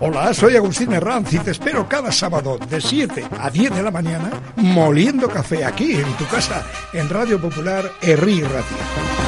Hola, soy Agustín Herranz y te espero cada sábado de 7 a 10 de la mañana moliendo café aquí en tu casa en Radio Popular Herri Radio.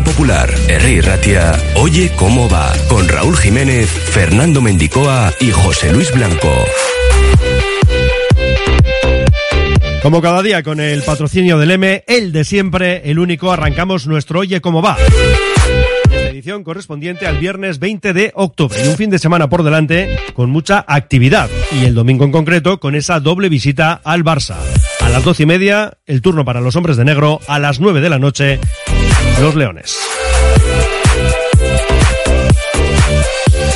Popular, Herri Ratia, Oye cómo va, con Raúl Jiménez, Fernando Mendicoa y José Luis Blanco. Como cada día con el patrocinio del M, el de siempre, el único, arrancamos nuestro Oye cómo va. edición correspondiente al viernes 20 de octubre y un fin de semana por delante con mucha actividad y el domingo en concreto con esa doble visita al Barça. A las doce y media, el turno para los hombres de negro, a las nueve de la noche, los Leones.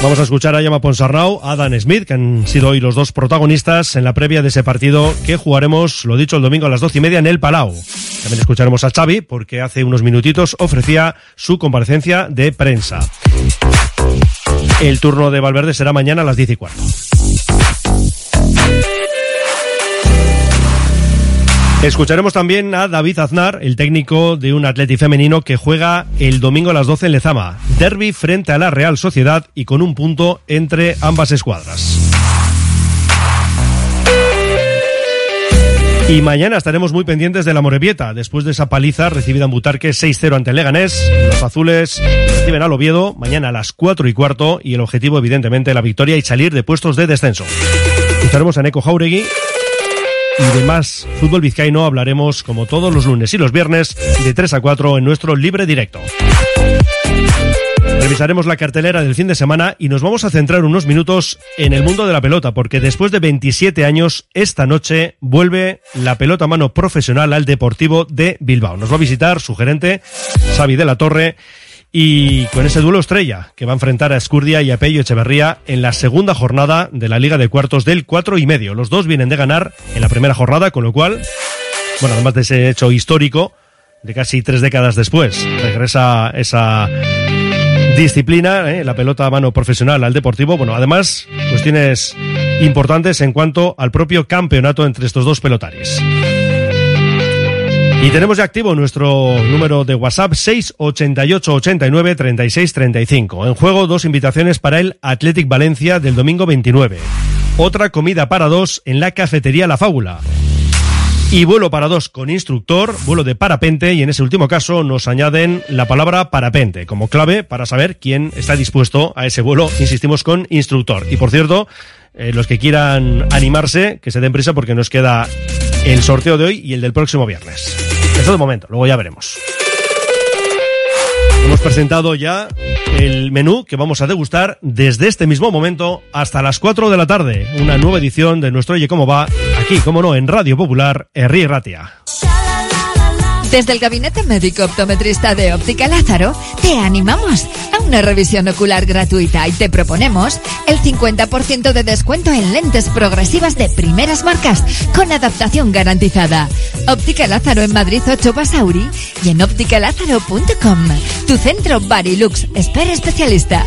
Vamos a escuchar a Yama Ponsarnau, a Dan Smith, que han sido hoy los dos protagonistas en la previa de ese partido que jugaremos, lo dicho, el domingo a las doce y media en el Palau. También escucharemos a Xavi, porque hace unos minutitos ofrecía su comparecencia de prensa. El turno de Valverde será mañana a las diez y cuarto. Escucharemos también a David Aznar, el técnico de un atleti femenino que juega el domingo a las 12 en Lezama. Derby frente a la Real Sociedad y con un punto entre ambas escuadras. Y mañana estaremos muy pendientes de la Morevieta. Después de esa paliza recibida en Butarque 6-0 ante Leganés, los azules reciben al Oviedo mañana a las 4 y cuarto y el objetivo evidentemente la victoria y salir de puestos de descenso. Estaremos en Eco Jauregui y de más fútbol vizcaíno hablaremos como todos los lunes y los viernes de 3 a 4 en nuestro libre directo. Revisaremos la cartelera del fin de semana y nos vamos a centrar unos minutos en el mundo de la pelota, porque después de 27 años, esta noche vuelve la pelota mano profesional al Deportivo de Bilbao. Nos va a visitar su gerente, Xavi de la Torre, y con ese duelo estrella que va a enfrentar a Escurdia y a Pello Echeverría en la segunda jornada de la Liga de Cuartos del cuatro y medio. Los dos vienen de ganar en la primera jornada, con lo cual, bueno, además de ese hecho histórico de casi tres décadas después, regresa esa disciplina, ¿eh? la pelota a mano profesional al deportivo. Bueno, además, cuestiones importantes en cuanto al propio campeonato entre estos dos pelotares. Y tenemos ya activo nuestro número de WhatsApp 688 89 36 35. En juego dos invitaciones para el Athletic Valencia del domingo 29. Otra comida para dos en la cafetería La Fábula. Y vuelo para dos con instructor, vuelo de parapente y en ese último caso nos añaden la palabra parapente como clave para saber quién está dispuesto a ese vuelo, insistimos, con instructor. Y por cierto, eh, los que quieran animarse, que se den prisa porque nos queda el sorteo de hoy y el del próximo viernes. Eso de momento, luego ya veremos. Hemos presentado ya el menú que vamos a degustar desde este mismo momento hasta las 4 de la tarde. Una nueva edición de nuestro Oye Cómo Va, aquí, como no, en Radio Popular, Herri Ratia. Desde el Gabinete Médico Optometrista de Óptica Lázaro, te animamos a una revisión ocular gratuita y te proponemos el 50% de descuento en lentes progresivas de primeras marcas con adaptación garantizada. Óptica Lázaro en Madrid 8 Basauri y en ópticalázaro.com. Tu centro Barilux, espera especialista.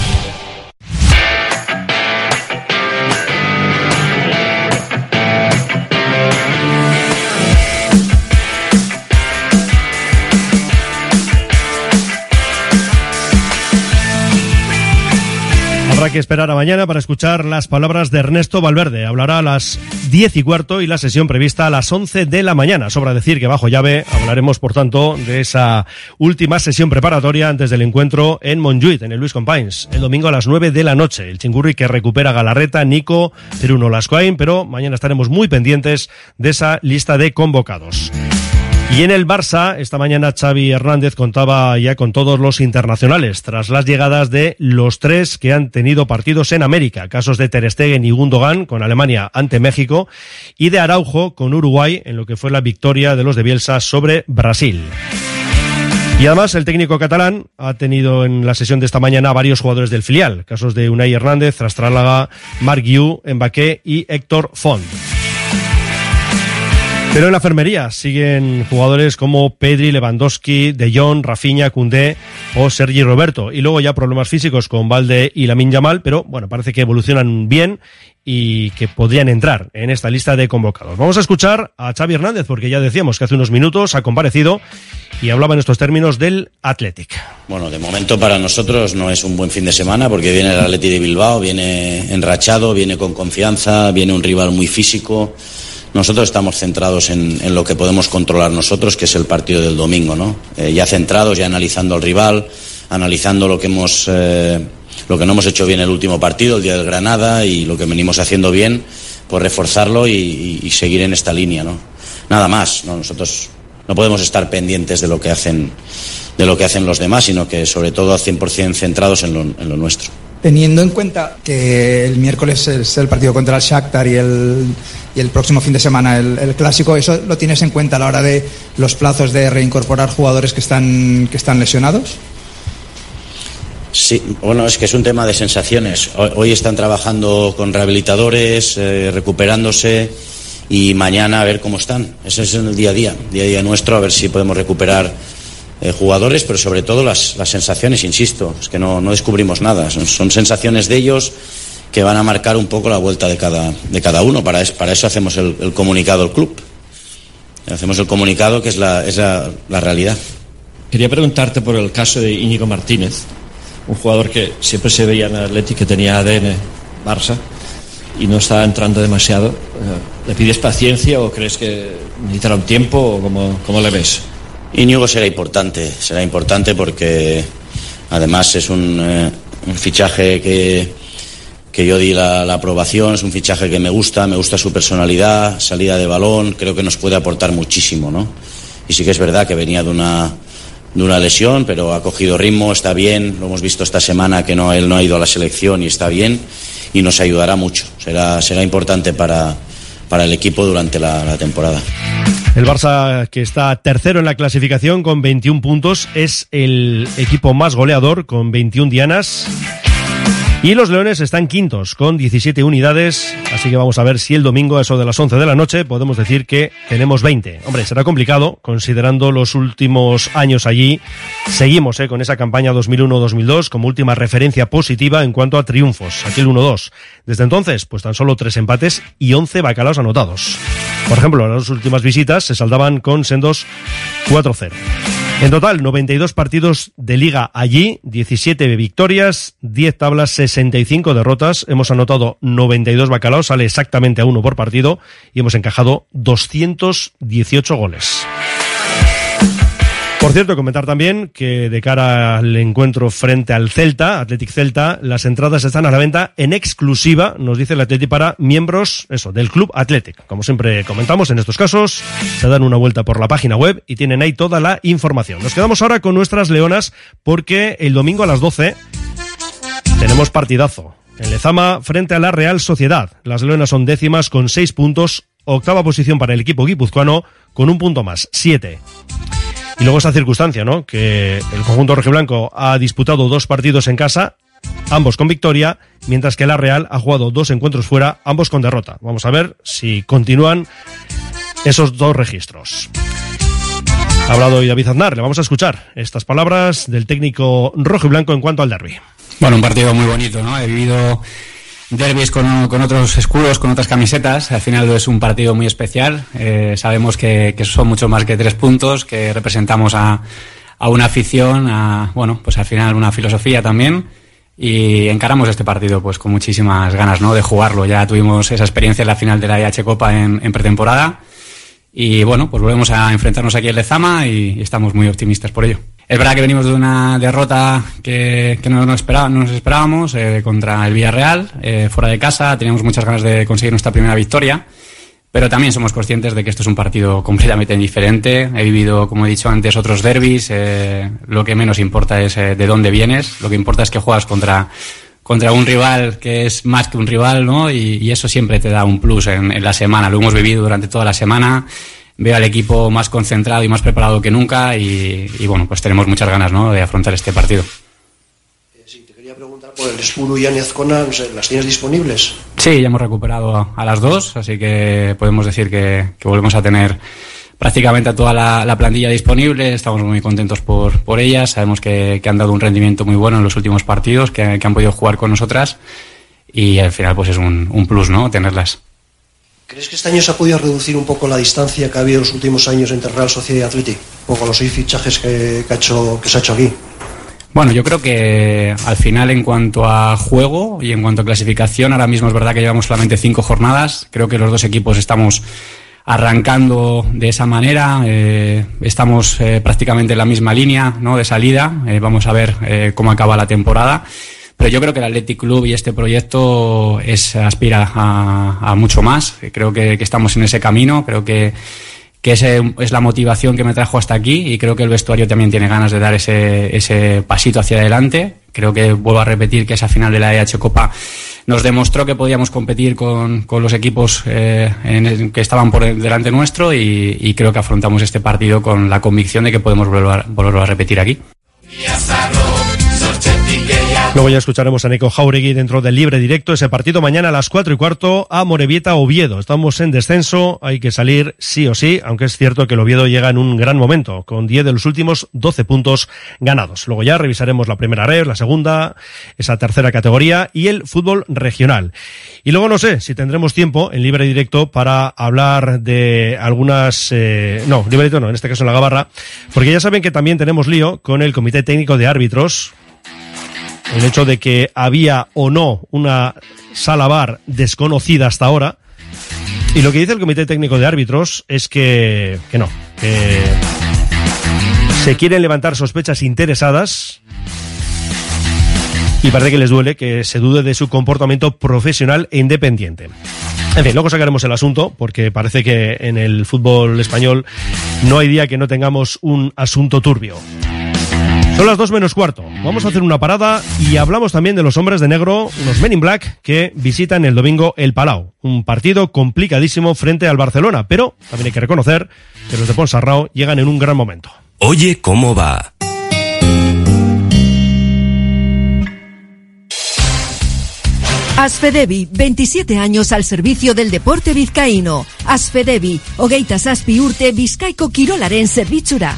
Que esperar a mañana para escuchar las palabras de Ernesto Valverde. Hablará a las 10 y cuarto y la sesión prevista a las 11 de la mañana. Sobra decir que bajo llave hablaremos, por tanto, de esa última sesión preparatoria antes del encuentro en Montjuic, en el Luis Companys, el domingo a las 9 de la noche. El chingurri que recupera Galarreta, Nico, Peruno Lascoain, pero mañana estaremos muy pendientes de esa lista de convocados. Y en el Barça, esta mañana Xavi Hernández contaba ya con todos los internacionales, tras las llegadas de los tres que han tenido partidos en América, casos de Ter Stegen y Gundogan con Alemania ante México, y de Araujo con Uruguay en lo que fue la victoria de los de Bielsa sobre Brasil. Y además el técnico catalán ha tenido en la sesión de esta mañana varios jugadores del filial, casos de Unai Hernández, Rastrálaga, Marc Guiu, Mbaqué y Héctor Font. Pero en la enfermería siguen jugadores como Pedri, Lewandowski, De Jong, Rafinha, Koundé o Sergi Roberto. Y luego ya problemas físicos con Valde y Lamin Yamal, pero bueno, parece que evolucionan bien y que podrían entrar en esta lista de convocados. Vamos a escuchar a Xavi Hernández, porque ya decíamos que hace unos minutos ha comparecido y hablaba en estos términos del Athletic. Bueno, de momento para nosotros no es un buen fin de semana porque viene el Athletic de Bilbao, viene enrachado, viene con confianza, viene un rival muy físico. Nosotros estamos centrados en, en, lo que podemos controlar nosotros, que es el partido del domingo, ¿no? Eh, ya centrados, ya analizando al rival, analizando lo que hemos, eh, lo que no hemos hecho bien el último partido, el día del Granada, y lo que venimos haciendo bien, pues reforzarlo y, seguir en esta línea, ¿no? Nada más, ¿no? Nosotros no podemos estar pendientes de lo que hacen, de lo que hacen los demás, sino que sobre todo al 100% centrados en lo, en lo nuestro. Teniendo en cuenta que el miércoles es el partido contra el Shakhtar y el, y el próximo fin de semana el, clásico, ¿eso lo tienes en cuenta a la hora de los plazos de reincorporar jugadores que están, que están lesionados? Sí, bueno, es que es un tema de sensaciones. Hoy, están trabajando con rehabilitadores, eh, recuperándose y mañana a ver cómo están. Ese es el día a día, día a día nuestro, a ver si podemos recuperar eh, jugadores, pero sobre todo las, las, sensaciones, insisto, es que no, no descubrimos nada, son, sensaciones de ellos que van a marcar un poco la vuelta de cada, de cada uno, para, es, para eso hacemos el, el, comunicado al club, hacemos el comunicado que es, la, es la, la realidad. Quería preguntarte por el caso de Íñigo Martínez, un jugador que siempre se veía en el Atlético que tenía ADN Barça y no está entrando demasiado. Eh, ¿Le pides paciencia o crees que necesitará un tiempo o cómo, cómo le ves? Íñigo será importante, será importante porque además es un, eh, un fichaje que, que yo di la, la, aprobación, es un fichaje que me gusta, me gusta su personalidad, salida de balón, creo que nos puede aportar muchísimo, ¿no? Y sí que es verdad que venía de una, de una lesión, pero ha cogido ritmo, está bien, lo hemos visto esta semana que no, él no ha ido a la selección y está bien. y nos ayudará mucho. Será, será importante para, para el equipo durante la, la temporada. El Barça, que está tercero en la clasificación con 21 puntos, es el equipo más goleador con 21 dianas. Y los Leones están quintos con 17 unidades, así que vamos a ver si el domingo, a eso de las 11 de la noche, podemos decir que tenemos 20. Hombre, será complicado, considerando los últimos años allí. Seguimos eh, con esa campaña 2001-2002 como última referencia positiva en cuanto a triunfos, aquí el 1-2. Desde entonces, pues tan solo tres empates y 11 bacalaos anotados. Por ejemplo, las últimas visitas se saldaban con sendos 4-0. En total, 92 partidos de liga allí, 17 victorias, 10 tablas, 65 derrotas. Hemos anotado 92 bacalaos, sale exactamente a uno por partido y hemos encajado 218 goles. Por cierto, comentar también que de cara al encuentro frente al Celta, Athletic Celta, las entradas están a la venta en exclusiva, nos dice el Athletic, para miembros, eso, del Club Athletic. Como siempre comentamos en estos casos, se dan una vuelta por la página web y tienen ahí toda la información. Nos quedamos ahora con nuestras leonas porque el domingo a las 12 tenemos partidazo. En Lezama frente a la Real Sociedad. Las leonas son décimas con 6 puntos, octava posición para el equipo guipuzcoano con un punto más, 7. Y luego esa circunstancia, ¿no? Que el conjunto rojiblanco ha disputado dos partidos en casa, ambos con victoria, mientras que la Real ha jugado dos encuentros fuera, ambos con derrota. Vamos a ver si continúan esos dos registros. Ha hablado hoy David Aznar, le vamos a escuchar estas palabras del técnico rojo y blanco en cuanto al derby. Bueno, un partido muy bonito, ¿no? He vivido derbis con, con, otros escudos, con otras camisetas. Al final es un partido muy especial. Eh, sabemos que, que, son mucho más que tres puntos, que representamos a, a, una afición, a, bueno, pues al final una filosofía también. Y encaramos este partido pues con muchísimas ganas, ¿no? De jugarlo. Ya tuvimos esa experiencia en la final de la IH Copa en, en pretemporada. Y bueno, pues volvemos a enfrentarnos aquí en Lezama y, y estamos muy optimistas por ello. Es verdad que venimos de una derrota que, no, nos esperaba, no nos esperábamos eh, contra el Villarreal, eh, fuera de casa. Teníamos muchas ganas de conseguir nuestra primera victoria, pero también somos conscientes de que esto es un partido completamente diferente. He vivido, como he dicho antes, otros derbis. Eh, lo que menos importa es de dónde vienes. Lo que importa es que juegas contra, contra un rival que es más que un rival, ¿no? Y, eso siempre te da un plus en la semana. Lo hemos vivido durante toda la semana veo al equipo más concentrado y más preparado que nunca y, y bueno, pues tenemos muchas ganas ¿no? de afrontar este partido. Eh, sí, te quería preguntar por el Espuru y Azcona, no sé, ¿las tienes disponibles? Sí, ya hemos recuperado a, a las dos, así que podemos decir que, que volvemos a tener prácticamente a toda la, la, plantilla disponible, estamos muy contentos por, por ellas, sabemos que, que, han dado un rendimiento muy bueno en los últimos partidos, que, que han podido jugar con nosotras y al final pues es un, un plus, ¿no? Tenerlas. ¿Crees que este año se ha podido reducir un poco la distancia que ha habido en los últimos años entre Real Sociedad y Athletic? Un poco los seis fichajes que, se ha hecho aquí. Bueno, yo creo que al final en cuanto a juego y en cuanto a clasificación, ahora mismo es verdad que llevamos solamente cinco jornadas. Creo que los dos equipos estamos arrancando de esa manera. Eh, estamos eh, prácticamente en la misma línea ¿no? de salida. Eh, vamos a ver cómo acaba la temporada. Pero yo creo que el Athletic Club y este proyecto es, aspira a, mucho más. Creo que, estamos en ese camino. Creo que, que ese es la motivación que me trajo hasta aquí y creo que el vestuario también tiene ganas de dar ese, ese pasito hacia adelante. Creo que vuelvo a repetir que esa final de la EH Copa nos demostró que podíamos competir con, con los equipos eh, en que estaban por delante nuestro y, creo que afrontamos este partido con la convicción de que podemos volver, volverlo a repetir aquí. Luego ya escucharemos a Nico Jauregui dentro del libre directo. Ese partido mañana a las cuatro y cuarto a Morevieta Oviedo. Estamos en descenso, hay que salir sí o sí, aunque es cierto que el Oviedo llega en un gran momento, con 10 de los últimos 12 puntos ganados. Luego ya revisaremos la primera red, la segunda, esa tercera categoría y el fútbol regional. Y luego no sé si tendremos tiempo en libre directo para hablar de algunas, eh, no, libre directo no, en este caso en la Gabarra, porque ya saben que también tenemos lío con el Comité Técnico de Árbitros, el hecho de que había o no una sala bar desconocida hasta ahora. Y lo que dice el Comité Técnico de Árbitros es que, que no, se quieren levantar sospechas interesadas y parece que les duele que se dude de su comportamiento profesional e independiente. En fin, luego sacaremos el asunto, porque parece que en el fútbol español no hay día que no tengamos un asunto turbio. Son las dos menos cuarto. Vamos a hacer una parada y hablamos también de los hombres de negro, unos Men in Black, que visitan el domingo el Palau. Un partido complicadísimo frente al Barcelona, pero también hay que reconocer que los de Ponsarrao llegan en un gran momento. Oye, ¿cómo va? Asfedevi, 27 años al servicio del deporte vizcaíno. Asfedevi, Ogeitas Aspi Urte, Vizcaico Kirolaren Servichura.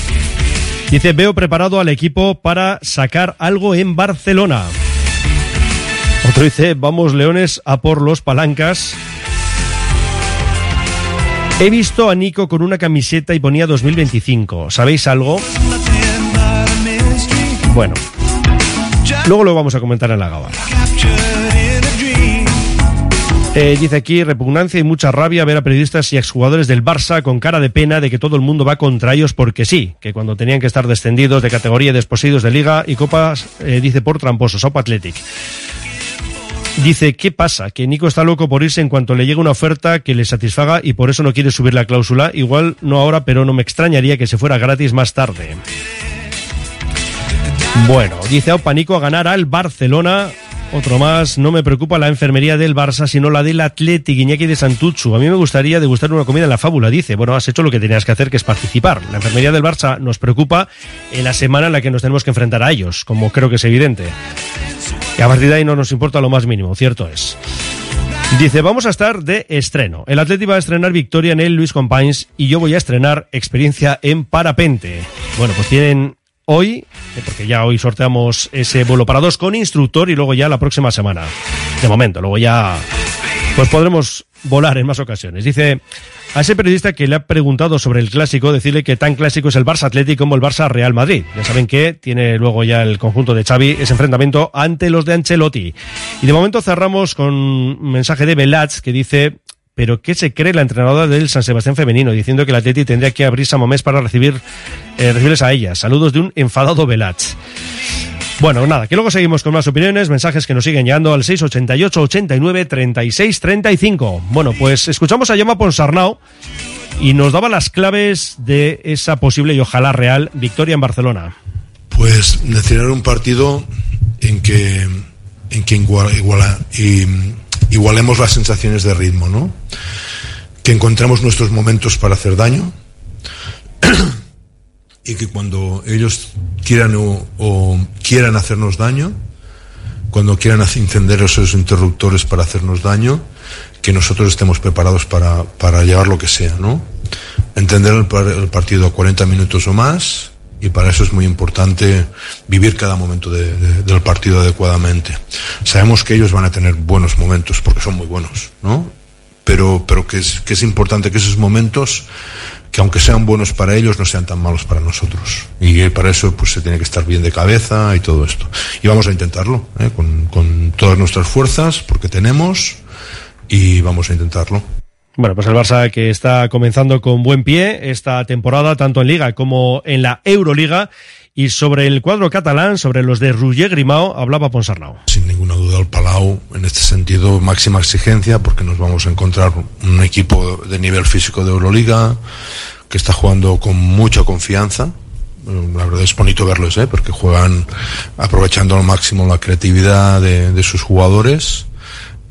Dice, veo preparado al equipo para sacar algo en Barcelona. Otro dice, vamos Leones a por los palancas. He visto a Nico con una camiseta y ponía 2025. ¿Sabéis algo? Bueno, luego lo vamos a comentar en la gabarra. Eh, dice aquí, repugnancia y mucha rabia ver a periodistas y exjugadores del Barça con cara de pena de que todo el mundo va contra ellos porque sí, que cuando tenían que estar descendidos de categoría y desposeídos de liga y copas, eh, dice por tramposos, Opa Athletic. Dice, ¿qué pasa? Que Nico está loco por irse en cuanto le llegue una oferta que le satisfaga y por eso no quiere subir la cláusula. Igual no ahora, pero no me extrañaría que se fuera gratis más tarde. Bueno, dice Opa Nico a ganar al Barcelona otro más, no me preocupa la enfermería del Barça, sino la del Athletic Iñaki de Santuchu. A mí me gustaría degustar una comida en la fábula, dice. Bueno, has hecho lo que tenías que hacer, que es participar. La enfermería del Barça nos preocupa en la semana en la que nos tenemos que enfrentar a ellos, como creo que es evidente. Y a partir de ahí no nos importa lo más mínimo, cierto es. Dice, vamos a estar de estreno. El Atleti va a estrenar victoria en el Luis Companys y yo voy a estrenar experiencia en parapente. Bueno, pues tienen hoy, eh, porque ya hoy sorteamos ese vuelo para dos con instructor y luego ya la próxima semana. De momento, luego ya pues podremos volar en más ocasiones. Dice a ese periodista que le ha preguntado sobre el clásico, decirle que tan clásico es el Barça Atlético como el Barça Real Madrid. Ya saben que tiene luego ya el conjunto de Xavi ese enfrentamiento ante los de Ancelotti. Y de momento cerramos con un mensaje de Belats que dice pero ¿qué se cree la entrenadora del San Sebastián femenino? Diciendo que la Atleti tendría que abrirse a Momés para recibir, eh, recibirles a ella. Saludos de un enfadado Belach. Bueno, nada, que luego seguimos con más opiniones, mensajes que nos siguen llegando al 688 89 36 35. Bueno, pues escuchamos a Yama Ponsarnau y nos daba las claves de esa posible y ojalá real victoria en Barcelona. Pues necesitar un partido en que en que iguala, iguala y igualemos las sensaciones de ritmo, ¿no? Que encontremos nuestros momentos para hacer daño y que cuando ellos quieran o, quieran hacernos daño, cuando quieran encender esos interruptores para hacernos daño, que nosotros estemos preparados para, para llevar lo que sea, ¿no? Entender el, partido a 40 minutos o más, y para eso es muy importante vivir cada momento del partido adecuadamente. Sabemos que ellos van a tener buenos momentos porque son muy buenos, ¿no? Pero, pero que, es, que es importante que esos momentos, que aunque sean buenos para ellos, no sean tan malos para nosotros. Y para eso pues se tiene que estar bien de cabeza y todo esto. Y vamos a intentarlo, ¿eh? con, con todas nuestras fuerzas, porque tenemos, y vamos a intentarlo. Bueno, pues el Barça que está comenzando con buen pie esta temporada, tanto en Liga como en la Euroliga. Y sobre el cuadro catalán, sobre los de Roger Grimao, hablaba Ponsarnau. Sin ninguna duda el Palau, en este sentido, máxima exigencia, porque nos vamos a encontrar un equipo de nivel físico de Euroliga, que está jugando con mucha confianza. La verdad es bonito verlos, ¿eh? porque juegan aprovechando al máximo la creatividad de sus jugadores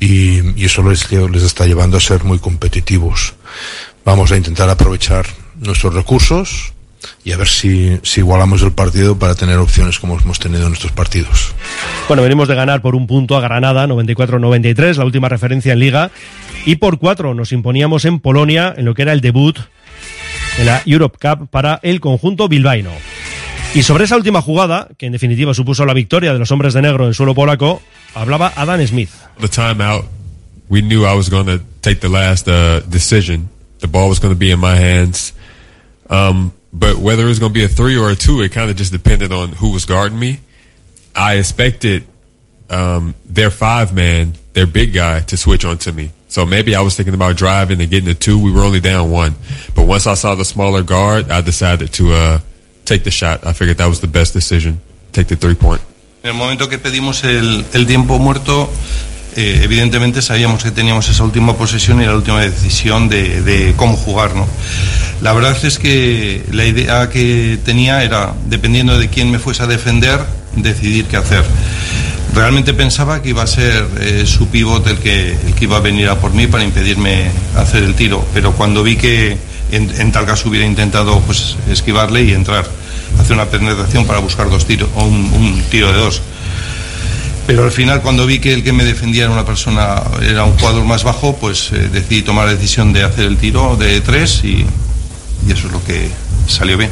y, eso les, está llevando a ser muy competitivos. Vamos a intentar aprovechar nuestros recursos y a ver si, si igualamos el partido para tener opciones como hemos tenido en estos partidos. Bueno, venimos de ganar por un punto a Granada, 94-93, la última referencia en Liga, y por cuatro nos imponíamos en Polonia en lo que era el debut de la Europe Cup para el conjunto bilbaíno. Y sobre esa última jugada, que en definitiva supuso la victoria de los hombres de negro en suelo polaco, hablaba Adam Smith. The timeout, we knew I was going to take the last uh, decision. The ball was going to be in my hands. Um, but whether it was going to be a three or a two, it kind of just depended on who was guarding me. I expected um, their five man, their big guy, to switch onto me. So maybe I was thinking about driving and getting a two. We were only down one. But once I saw the smaller guard, I decided to uh, take the shot. I figured that was the best decision. Take the three point. En el momento que pedimos el, el tiempo muerto, eh, evidentemente sabíamos que teníamos esa última posesión y la última decisión de, de, cómo jugar. ¿no? La verdad es que la idea que tenía era, dependiendo de quién me fuese a defender, decidir qué hacer. Realmente pensaba que iba a ser eh, su pivot el que, el que iba a venir a por mí para impedirme hacer el tiro, pero cuando vi que en, en tal caso hubiera intentado pues, esquivarle y entrar, hacer una penetración para buscar dos tiros o un, tiro de dos. Pero al final, cuando vi que el que me defendía era una persona, era un jugador más bajo, pues eh, decidí tomar la decisión de hacer el tiro de tres y, eso es lo que salió bien.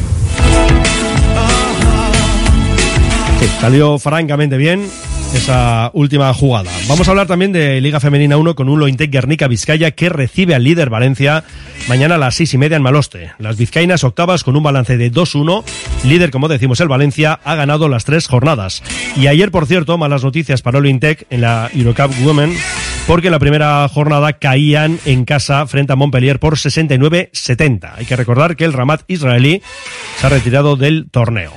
Salió francamente bien esa última jugada. Vamos a hablar también de Liga Femenina 1 con un Lointec Guernica Vizcaya que recibe al líder Valencia mañana a las seis y media en Maloste. Las vizcaínas octavas con un balance de 2-1. Líder, como decimos, el Valencia ha ganado las tres jornadas. Y ayer, por cierto, malas noticias para Lointec en la Eurocup Women porque la primera jornada caían en casa frente a Montpellier por 69-70. Hay que recordar que el Ramat israelí se ha retirado del torneo.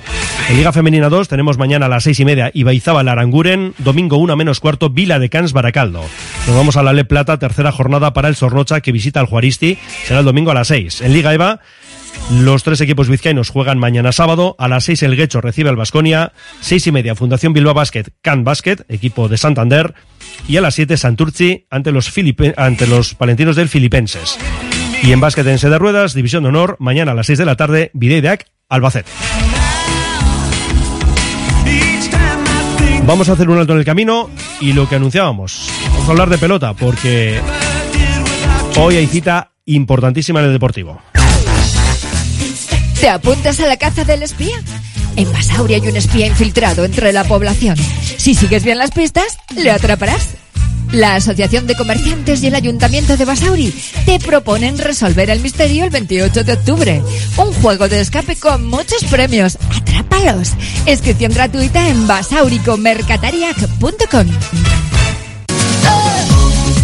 En Liga Femenina 2 tenemos mañana a las seis y media Ibaizábal Aranguren, domingo 1 menos cuarto Vila de Cans Baracaldo. Nos vamos a la Le Plata, tercera jornada para el Sornocha que visita al Juaristi, será el domingo a las 6. En Liga EVA los tres equipos vizcaínos juegan mañana sábado. A las seis el Guecho recibe al Basconia. Seis y media Fundación Bilbao Basket, Can Basket, equipo de Santander. Y a las siete Santurci ante los, ante los palentinos del Filipenses. Y en básquet en de ruedas, División de Honor, mañana a las seis de la tarde, Videideac, Albacete. Vamos a hacer un alto en el camino y lo que anunciábamos. Vamos a hablar de pelota porque hoy hay cita importantísima en el Deportivo. ¿Te apuntas a la caza del espía? En Basauri hay un espía infiltrado entre la población. Si sigues bien las pistas, le atraparás. La Asociación de Comerciantes y el Ayuntamiento de Basauri te proponen resolver el misterio el 28 de octubre. Un juego de escape con muchos premios. ¡Atrápalos! Inscripción gratuita en basauricomercatariac.com.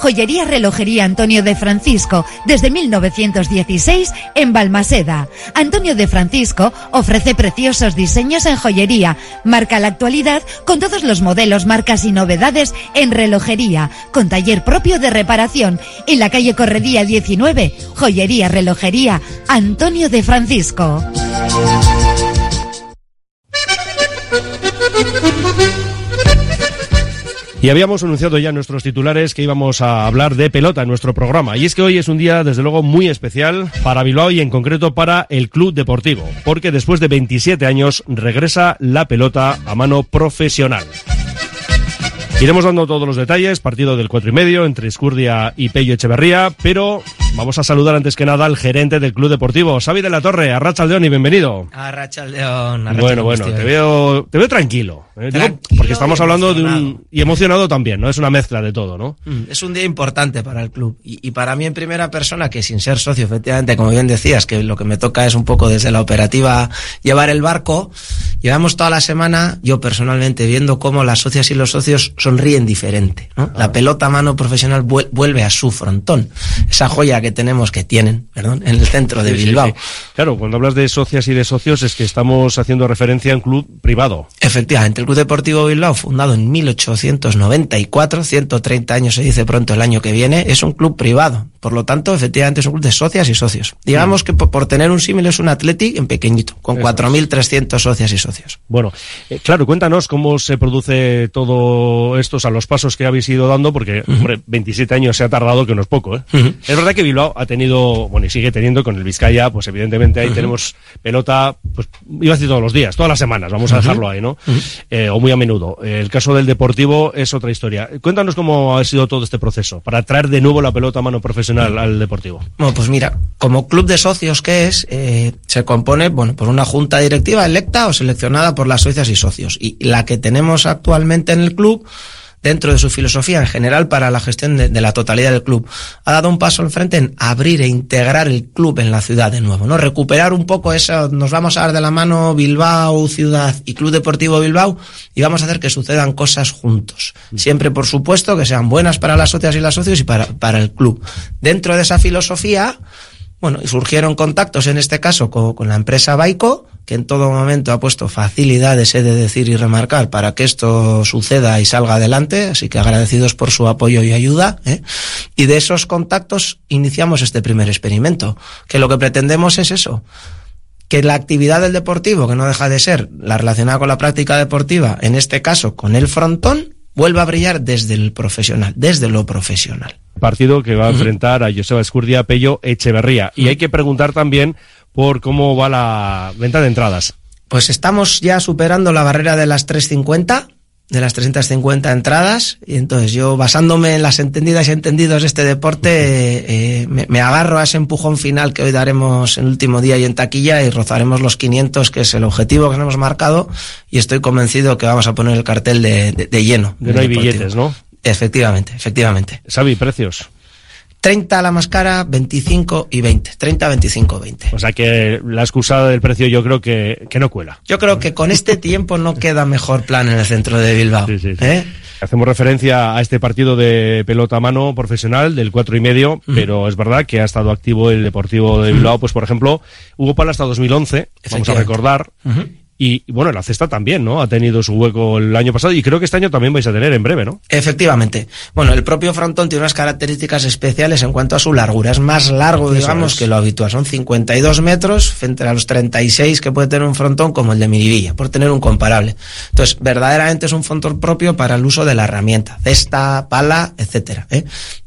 Joyería Relojería Antonio de Francisco, desde 1916 en Balmaseda. Antonio de Francisco ofrece preciosos diseños en joyería, marca la actualidad con todos los modelos, marcas y novedades en relojería, con taller propio de reparación. En la calle Corredía 19, Joyería Relojería Antonio de Francisco. Y habíamos anunciado ya en nuestros titulares que íbamos a hablar de pelota en nuestro programa. Y es que hoy es un día, desde luego, muy especial para Bilbao y en concreto para el Club Deportivo, porque después de 27 años regresa la pelota a mano profesional. Iremos dando todos los detalles, partido del cuatro y medio entre Escurdia y Pello Echeverría, pero vamos a saludar antes que nada al gerente del Club Deportivo, Xavi de la Torre, Arracha León y bienvenido. Arracha León, Bueno, bueno, te veo, te veo tranquilo, ¿eh? Digo, porque estamos hablando de un y emocionado también, ¿no? Es una mezcla de todo, ¿no? Mm, Es un día importante para el club y, y para mí en primera persona que sin ser socio, efectivamente, como bien decías, que lo que me toca es un poco desde la operativa llevar el barco. Llevamos toda la semana, yo personalmente, viendo cómo las socias y los socios sonríen diferente. ¿no? La pelota a mano profesional vuel- vuelve a su frontón. Esa joya que tenemos, que tienen, perdón, en el centro de Sí, sí, Bilbao. sí. Claro, cuando hablas de socias y de socios es que estamos haciendo referencia a un club privado. Efectivamente, el Club Deportivo Bilbao, fundado en 1894, 130 años se dice pronto el año que viene, es un club privado. Por lo tanto, efectivamente es un club de socias y socios. Digamos que por, por tener un símil es un Athletic en pequeñito, con Eso es. 4.300 socias y socios. Bueno, eh, claro, cuéntanos cómo se produce todo esto, o sea, los pasos que habéis ido dando, porque, hombre, 27 años se ha tardado, que no es poco, ¿eh? Es verdad que Bilbao ha tenido, bueno, y sigue teniendo con el Vizcaya, pues evidentemente ahí tenemos pelota, pues iba a decir todos los días, todas las semanas, vamos a dejarlo ahí, ¿no? Eh, o muy a menudo. El caso del Deportivo es otra historia. Cuéntanos cómo ha sido todo este proceso, para traer de nuevo la pelota a mano al Deportivo. Bueno, pues mira, como club de socios que es, eh, se compone, bueno, por una junta directiva electa o seleccionada por las socias y socios. Y la que tenemos actualmente en el club, dentro de su filosofía en general para la gestión de, la totalidad del club, ha dado un paso al frente en abrir e integrar el club en la ciudad de nuevo, ¿no? Recuperar un poco eso, nos vamos a dar de la mano Bilbao, ciudad y Club Deportivo Bilbao y vamos a hacer que sucedan cosas juntos. Siempre, por supuesto, que sean buenas para las socias y las socios y para, para el club. Dentro de esa filosofía, bueno, y surgieron contactos en este caso con, la empresa Baico, que en todo momento ha puesto facilidades, he de decir y remarcar, para que esto suceda y salga adelante, así que agradecidos por su apoyo y ayuda. ¿eh? Y de esos contactos iniciamos este primer experimento, que lo que pretendemos es eso, que la actividad del deportivo, que no deja de ser la relacionada con la práctica deportiva, en este caso con el frontón, vuelva a brillar desde el profesional, desde lo profesional. partido que va a enfrentar a Joseba Escurdia, Pello, Echeverría. Y hay que preguntar también por cómo va la venta de entradas. Pues estamos ya superando la barrera de las 350, de las 350 entradas, y entonces yo, basándome en las entendidas y entendidos de este deporte, eh, me, me agarro a ese empujón final que hoy daremos en el último día y en taquilla y rozaremos los 500, que es el objetivo que nos hemos marcado, y estoy convencido que vamos a poner el cartel de, de- de lleno. Que no hay billetes, ¿no? Efectivamente, efectivamente. Xavi, precios. 30 la más cara, 25 y 20. 30, 25, 20. O sea que la excusa del precio yo creo que, que no cuela. Yo creo que con este tiempo no queda mejor plan en el centro de Bilbao. ¿eh? Hacemos referencia a este partido de pelota a mano profesional del cuatro y medio, pero es verdad que ha estado activo el Deportivo de Bilbao, pues por ejemplo, Hugo Pala hasta 2011, vamos a recordar. Y, bueno, la cesta también, ¿no? Ha tenido su hueco el año pasado y creo que este año también vais a tener en breve, ¿no? Efectivamente. Bueno, el propio frontón tiene unas características especiales en cuanto a su largura. Es más largo, digamos, que lo habitual. Son 52 metros frente a los 36 que puede tener un frontón como el de Miribilla, por tener un comparable. Entonces, verdaderamente es un frontón propio para el uso de la herramienta. Cesta, pala, etcétera. ¿eh?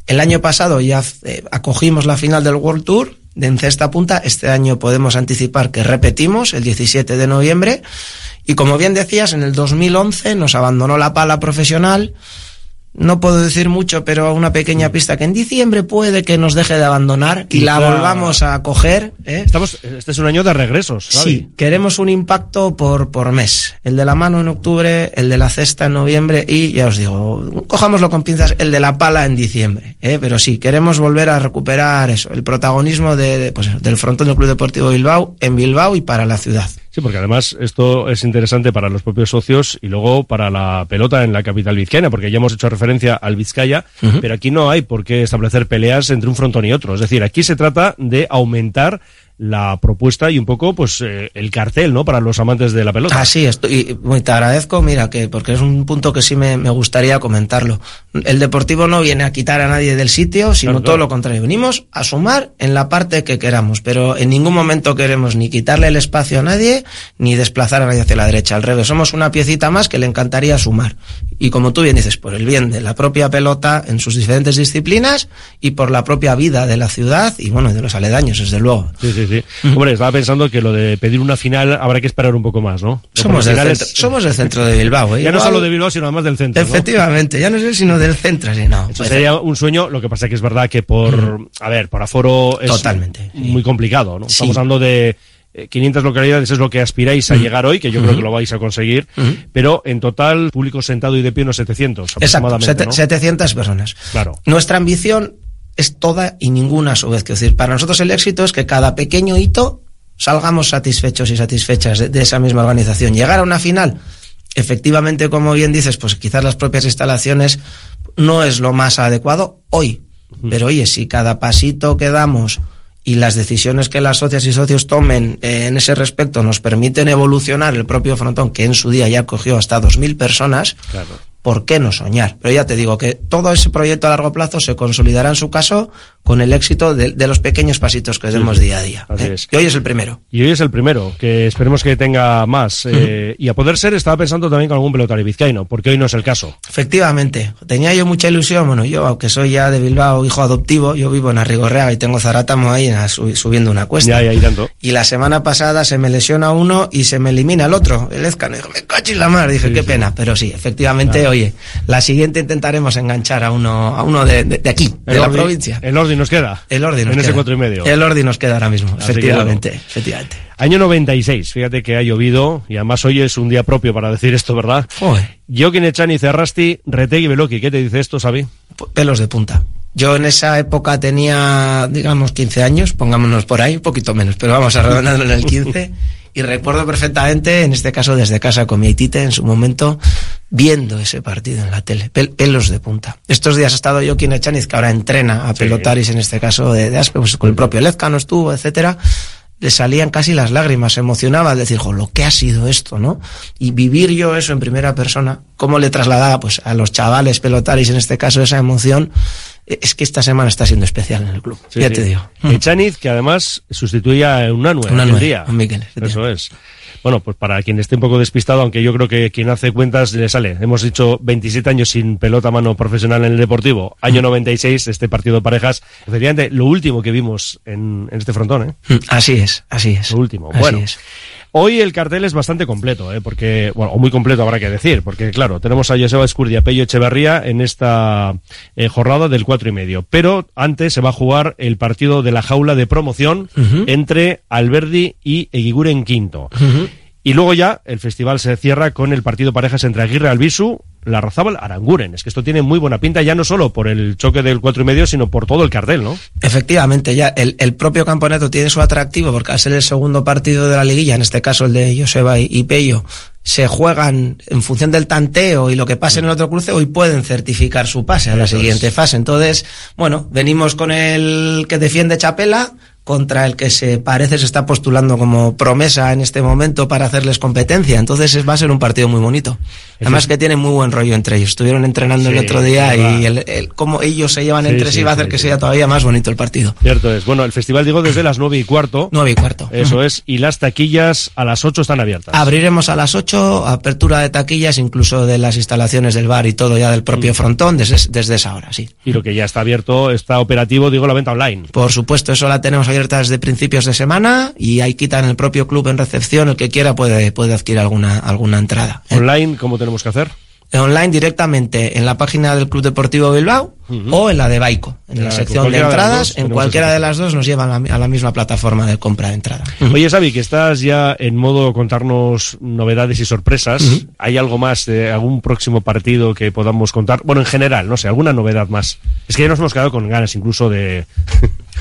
El año pasado ya eh, acogimos la final del World Tour de en cesta punta. Este año podemos anticipar que repetimos el 17 de noviembre. Y como bien decías, en el 2011 nos abandonó la pala profesional. No puedo decir mucho, pero una pequeña pista que en diciembre puede que nos deje de abandonar y la volvamos a coger. ¿eh? Estamos, este es un año de regresos, Xavi. Sí, queremos un impacto por, por mes. El de la mano en octubre, el de la cesta en noviembre y, ya os digo, cojámoslo con pinzas, el de la pala en diciembre. ¿eh? Pero sí, queremos volver a recuperar eso, el protagonismo de, de, pues, del frontón del Club Deportivo Bilbao en Bilbao y para la ciudad. Sí, porque además esto es interesante para los propios socios y luego para la pelota en la capital vizcaína, porque ya hemos hecho referencia al Vizcaya, pero aquí no hay por qué establecer peleas entre un frontón y otro. Es decir, aquí se trata de aumentar la propuesta y un poco pues eh, el cartel, ¿no? Para los amantes de la pelota. Así, estoy, y muy te agradezco, mira, que porque es un punto que sí me, me gustaría comentarlo. El Deportivo no viene a quitar a nadie del sitio, sino Claro, todo claro. lo contrario. Venimos a sumar en la parte que queramos, pero en ningún momento queremos ni quitarle el espacio a nadie, ni desplazar a nadie hacia la derecha. Al revés, somos una piecita más que le encantaría sumar. Y como tú bien dices, por el bien de la propia pelota en sus diferentes disciplinas y por la propia vida de la ciudad y bueno, de los aledaños, desde luego. Sí, sí, sí. Hombre, estaba pensando que lo de pedir una final habrá que esperar un poco más, ¿no? Somos, del centro, somos del centro de Bilbao. ¿eh? Ya no solo de Bilbao, sino además del centro. ¿no? Efectivamente, ya no sé sino del centro, sí, no. Eso pues- sería un sueño, lo que pasa que es verdad que por, a ver, por aforo es Totalmente, muy complicado, ¿no? Sí. Estamos hablando de 500 localidades, es lo que aspiráis a llegar hoy, que yo creo que lo vais a conseguir, pero en total, público sentado y de pie unos 700 Exacto, aproximadamente, sete- ¿no? 700 personas. Claro. Nuestra ambición es toda y ninguna a su vez. Decir, para nosotros el éxito es que cada pequeño hito salgamos satisfechos y satisfechas de, de esa misma organización. Llegar a una final, efectivamente, como bien dices, pues quizás las propias instalaciones no es lo más adecuado hoy. Pero oye, si cada pasito que damos y las decisiones que las socias y socios tomen eh, en ese respecto nos permiten evolucionar el propio frontón, que en su día ya cogió hasta 2.000 personas, ¿por qué no soñar? Pero ya te digo que todo ese proyecto a largo plazo se consolidará en su caso con el éxito de, de los pequeños pasitos que demos sí. día a día. Así ¿eh? es. Y hoy es el primero. Y hoy es el primero, que esperemos que tenga más. eh, y a poder ser, estaba pensando también con algún pelotario vizcaíno, porque hoy no es el caso. Efectivamente, tenía yo mucha ilusión, bueno, yo aunque soy ya de Bilbao, hijo adoptivo, yo vivo en Arrigorreaga y tengo Zarátamo ahí subiendo una cuesta. Ya, ya, y tanto. Y la semana pasada se me lesiona uno y se me elimina el otro, el Ezcano. Dijo, me cacho en la mar. Dije, qué pena. Pero sí, efectivamente, Claro. Oye, la siguiente intentaremos enganchar a uno, a uno de, de- de aquí, de la provincia. El Ordi nos queda. El Ordi nos En ese queda. cuatro y medio. El Ordi nos queda ahora mismo, Así efectivamente, bueno. efectivamente. Año 96, fíjate que ha llovido y además hoy es un día propio para decir esto, ¿verdad? Jokin Echani Cerrasti, Retegui Beloki, ¿qué te dice esto, Sabi? pelos de punta. Yo en esa época tenía, digamos, 15 años, pongámonos por ahí, un poquito menos, pero vamos a redondarlo en el 15. Y recuerdo perfectamente, en este caso desde casa con mi Aitite en su momento, viendo ese partido en la tele. Pel- pelos de punta. Estos días ha estado yo quien Echaniz, que ahora entrena a pelotaris en este caso de, de Aspe, pues con el propio Lezcano estuvo, etcétera. Le salían casi las lágrimas, se emocionaba al decir, jo, lo que ha sido esto, ¿no? Y vivir yo eso en primera persona, cómo le trasladaba pues a los chavales pelotaris en este caso esa emoción, es que esta semana está siendo especial en el club. Sí, ya sí. te digo. Echaniz, que además sustituía a Unanue Unanue, aquel día. Miquel, Eso es. Bueno, pues para quien esté un poco despistado, aunque yo creo que quien hace cuentas le sale. Hemos dicho 27 años sin pelota a mano profesional en el Deportivo. Año 96, este partido de parejas. Efectivamente, lo último que vimos en, en este frontón, ¿eh? Mm, Así es, así es. Lo último. Así bueno. es. Hoy el cartel es bastante completo, ¿eh? porque, bueno, o muy completo habrá que decir, porque claro, tenemos a Joseba Escurdia, Pello Echeverría en esta eh, jornada del cuatro y medio. Pero antes se va a jugar el partido de la jaula de promoción entre Alberdi y Eguiguren Quinto. Y luego ya el festival se cierra con el partido parejas entre Aguirre Albisu, la Razábal, Aranguren. Es que esto tiene muy buena pinta, ya no solo por el choque del cuatro y medio, sino por todo el cartel, ¿no? Efectivamente, ya el, el propio campeonato tiene su atractivo porque al ser el segundo partido de la liguilla, en este caso el de Joseba y, y Pello, se juegan en función del tanteo y lo que pase en el otro cruce, hoy pueden certificar su pase a la siguiente fase. Entonces, bueno, venimos con el que defiende Chapela contra el que se parece se está postulando como promesa en este momento para hacerles competencia. Entonces es- va a ser un partido muy bonito. Además que tienen muy buen rollo entre ellos. Estuvieron entrenando el otro día y el, el- cómo ellos se llevan Sí, entre sí, sí, va a hacer que sea todavía más bonito el partido. Cierto es. Bueno, el festival digo desde las nueve y cuarto. Nueve y cuarto. Eso es. Y las taquillas a las ocho están abiertas. Abriremos a las 8, apertura de taquillas, incluso de las instalaciones del bar y todo ya del propio frontón, desde, desde esa hora, sí. Y lo que ya está abierto, está operativo, digo, la venta online. Por supuesto, eso la tenemos abierta desde principios de semana y hay quita en el propio club en recepción, el que quiera puede, puede adquirir alguna, alguna entrada. ¿eh? Online, ¿cómo tenemos que hacer? Online directamente en la página del Club Deportivo Bilbao o en la de Baico, en la Ya, sección de de entradas, dos en cualquiera de las dos nos llevan a la, a la misma plataforma de compra de entrada. Oye, Xavi, que estás ya en modo contarnos novedades y sorpresas. Ujú. ¿Hay algo más de algún próximo partido que podamos contar? Bueno, en general, no sé, alguna novedad más. Es que ya nos hemos quedado con ganas incluso de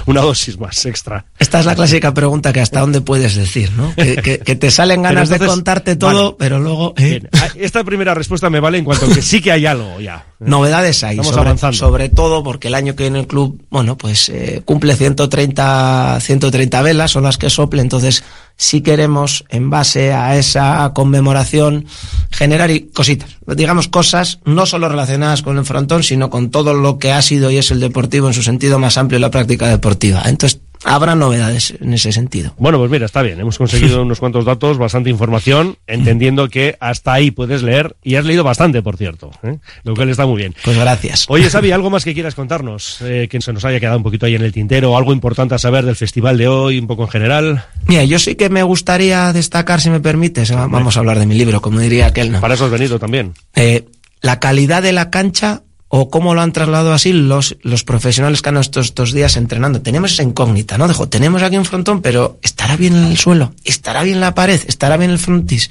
una dosis más extra. Esta es la clásica pregunta que hasta dónde puedes decir, ¿no? Que, que- que te salen ganas de contarte todo, vale. pero luego... ¿eh? Bien, ah, Esta primera respuesta me vale en cuanto a que sí que hay algo ya. Novedades hay, Estamos sobre, avanzando. sobre todo porque el año que viene el club, bueno, pues eh, cumple 130, 130 velas, son las que sople, entonces sí queremos, en base a esa conmemoración, generar cositas, digamos cosas no solo relacionadas con el frontón, sino con todo lo que ha sido y es el deportivo en su sentido más amplio la práctica deportiva. Entonces, habrá novedades en ese sentido. Bueno, pues mira, está bien. Hemos conseguido unos cuantos datos, bastante información, entendiendo que hasta ahí puedes leer, y has leído bastante, por cierto, ¿eh? lo cual está muy bien. Pues gracias. Oye, Xavi, ¿algo más que quieras contarnos? Eh, que se nos haya quedado un poquito ahí en el tintero, algo importante a saber del festival de hoy, un poco en general. Mira, yo sí que me gustaría destacar, si me permites, vamos a hablar de mi libro, como diría aquel. ¿no? Para eso has venido también. Eh, la calidad de la cancha o cómo lo han trasladado así los, los profesionales que han estado estos días entrenando. Tenemos esa incógnita, ¿no? Dejo, tenemos aquí un frontón, pero ¿estará bien el suelo? ¿Estará bien la pared? ¿Estará bien el frontis?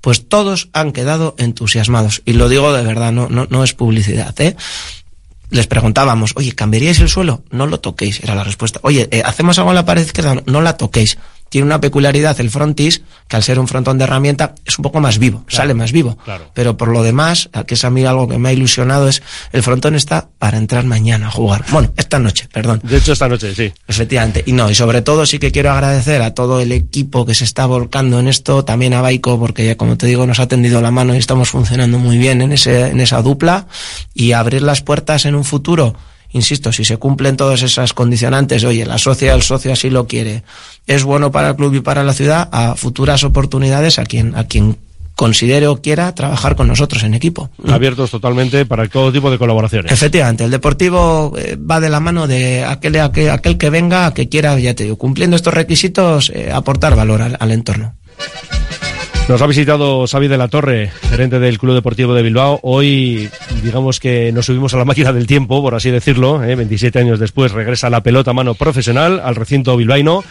Pues todos han quedado entusiasmados. Y lo digo de verdad, no, no, no es publicidad, ¿eh? Les preguntábamos, oye, ¿cambiaríais el suelo? No lo toquéis, era la respuesta. Oye, eh, ¿hacemos algo en la pared izquierda? No la toquéis tiene una peculiaridad el frontis, que al ser un frontón de herramienta es un poco más vivo, sale más vivo. Pero por lo demás, que es a mí algo que me ha ilusionado, es el frontón está para entrar mañana a jugar. Bueno, esta noche, perdón. De hecho, esta noche, sí. Efectivamente. Y no, y sobre todo sí que quiero agradecer a todo el equipo que se está volcando en esto, también a Baico, porque ya como te digo, nos ha tendido la mano y estamos funcionando muy bien en, ese, en esa dupla, y abrir las puertas en un futuro insisto, si se cumplen todas esas condicionantes, oye, la sociedad, el socio así lo quiere, es bueno para el club y para la ciudad, a futuras oportunidades a quien, a quien considere o quiera trabajar con nosotros en equipo. Abiertos totalmente para todo tipo de colaboraciones. Efectivamente, el deportivo eh, va de la mano de aquel, aquel, aquel, que venga, que quiera, ya te digo, cumpliendo estos requisitos, eh, aportar valor al, al entorno. Nos ha visitado Xavi de la Torre, gerente del Club Deportivo de Bilbao. Hoy, digamos que nos subimos a la máquina del tiempo, por así decirlo. ¿eh? 27 años después regresa la pelota a mano profesional al recinto bilbaíno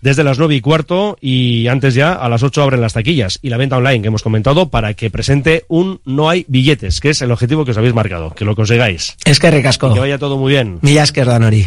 desde las nueve y cuarto y antes ya a las 8 abren las taquillas y la venta online que hemos comentado para que presente un no hay billetes, que es el objetivo que os habéis marcado, que lo consigáis. Es que recasco. Que vaya todo muy bien. Millas que Nori.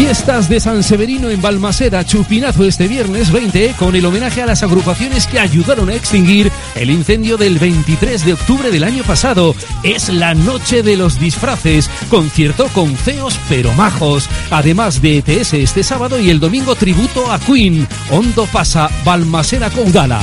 Fiestas de San Severino en Balmaseda, chupinazo este viernes 20 con el homenaje a las agrupaciones que ayudaron a extinguir el incendio del 23 de octubre del año pasado. Es la noche de los disfraces, concierto con feos pero majos. Además de ETS este sábado y el domingo tributo a Queen. Hondo pasa Balmaseda con gala.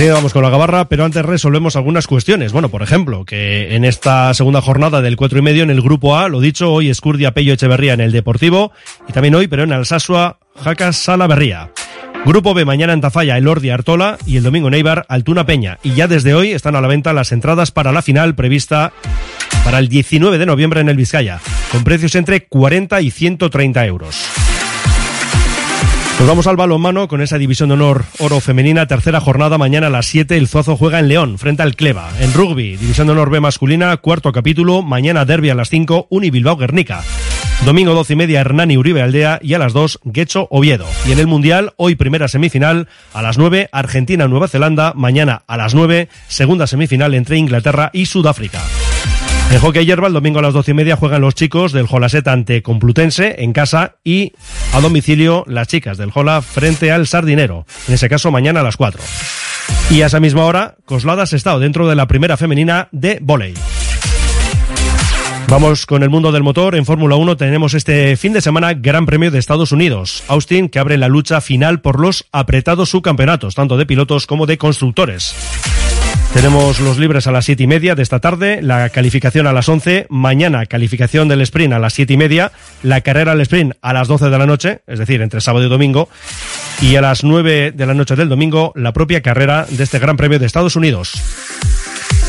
Enseguida vamos con la gabarra, pero antes resolvemos algunas cuestiones. Bueno, por ejemplo, que en esta segunda jornada del cuatro y medio en el grupo A, lo dicho, hoy Escurdia Pello Echeverría en el Deportivo y también hoy, pero en Alsasua, Jacas Salaverría. Grupo B, mañana en Tafalla, el Ordi Artola y el domingo en Eibar, Altuna Peña. Y ya desde hoy están a la venta las entradas para la final prevista para el 19 de noviembre en el Vizcaya, con precios entre 40 y 130 euros. Nos vamos al balonmano con esa división de honor oro femenina, tercera jornada, mañana a las 7 el Zuazo juega en León, frente al Cleva. En rugby, división de honor B masculina, cuarto capítulo, mañana derby a las 5, Unibilbao Guernica. Domingo 12 y media, Hernani Uribe Aldea y a las 2, Guecho Oviedo. Y en el Mundial, hoy primera semifinal, a las 9, Argentina-Nueva Zelanda, mañana a las 9, segunda semifinal entre Inglaterra y Sudáfrica. En hockey hierba, el domingo a las doce y media juegan los chicos del Jolaset ante Complutense en casa y a domicilio las chicas del Jola frente al Sardinero. En ese caso, mañana a las 4. Y a esa misma hora, Coslada ha estado dentro de la primera femenina de volei. Vamos con el mundo del motor. En Fórmula 1 tenemos este fin de semana Gran Premio de Estados Unidos. Austin que abre la lucha final por los apretados subcampeonatos, tanto de pilotos como de constructores. Tenemos los libres a las siete y media de esta tarde, la calificación a las 11, mañana calificación del sprint a las siete y media, la carrera al sprint a las 12 de la noche, es decir, entre sábado y domingo, y a las 9 de la noche del domingo la propia carrera de este Gran Premio de Estados Unidos.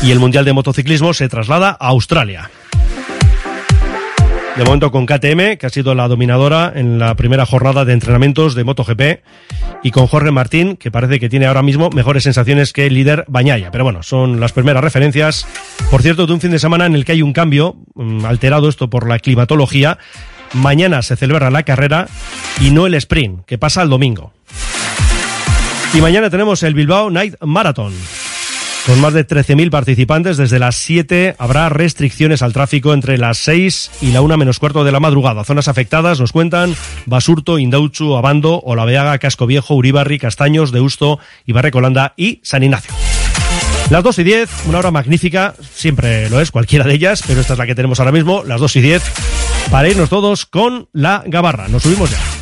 Y el Mundial de Motociclismo se traslada a Australia. De momento con KTM, que ha sido la dominadora en la primera jornada de entrenamientos de MotoGP, y con Jorge Martín, que parece que tiene ahora mismo mejores sensaciones que el líder Bañaya. Pero bueno, son las primeras referencias. Por cierto, de un fin de semana en el que hay un cambio, mm, alterado esto por la climatología. Mañana se celebra la carrera y no el sprint, que pasa el domingo. Y mañana tenemos el Bilbao Night Marathon. Con más de 13.000 participantes, desde las 7 habrá restricciones al tráfico entre las 6 y la 1 menos cuarto de la madrugada. Zonas afectadas nos cuentan Basurto, Indauchu, Abando, Olaveaga, Casco Viejo, Uribarri, Castaños, Deusto, Ibarrecolanda y San Ignacio. Las 2 y 10, una hora magnífica, siempre lo es, cualquiera de ellas, pero esta es la que tenemos ahora mismo, las 2 y 10, para irnos todos con la gabarra. Nos subimos ya.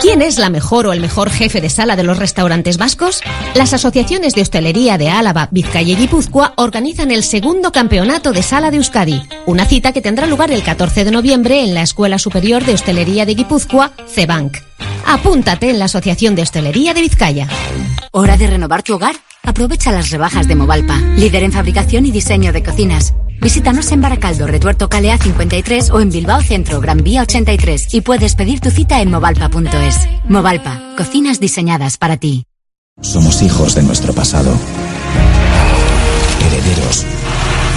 ¿Quién es la mejor o el mejor jefe de sala de los restaurantes vascos? Las asociaciones de hostelería de Álava, Vizcaya y Guipúzcoa organizan el segundo campeonato de sala de Euskadi, una cita que tendrá lugar el 14 de noviembre en la Escuela Superior de Hostelería de Guipúzcoa, CEBANC. Apúntate en la Asociación de Hostelería de Vizcaya. ¿Hora de renovar tu hogar? Aprovecha las rebajas de Movalpa, líder en fabricación y diseño de cocinas. Visítanos en Baracaldo, Retuerto Calea 53 o en Bilbao Centro, Gran Vía 83 y puedes pedir tu cita en movalpa.es. Movalpa, cocinas diseñadas para ti. Somos hijos de nuestro pasado. Herederos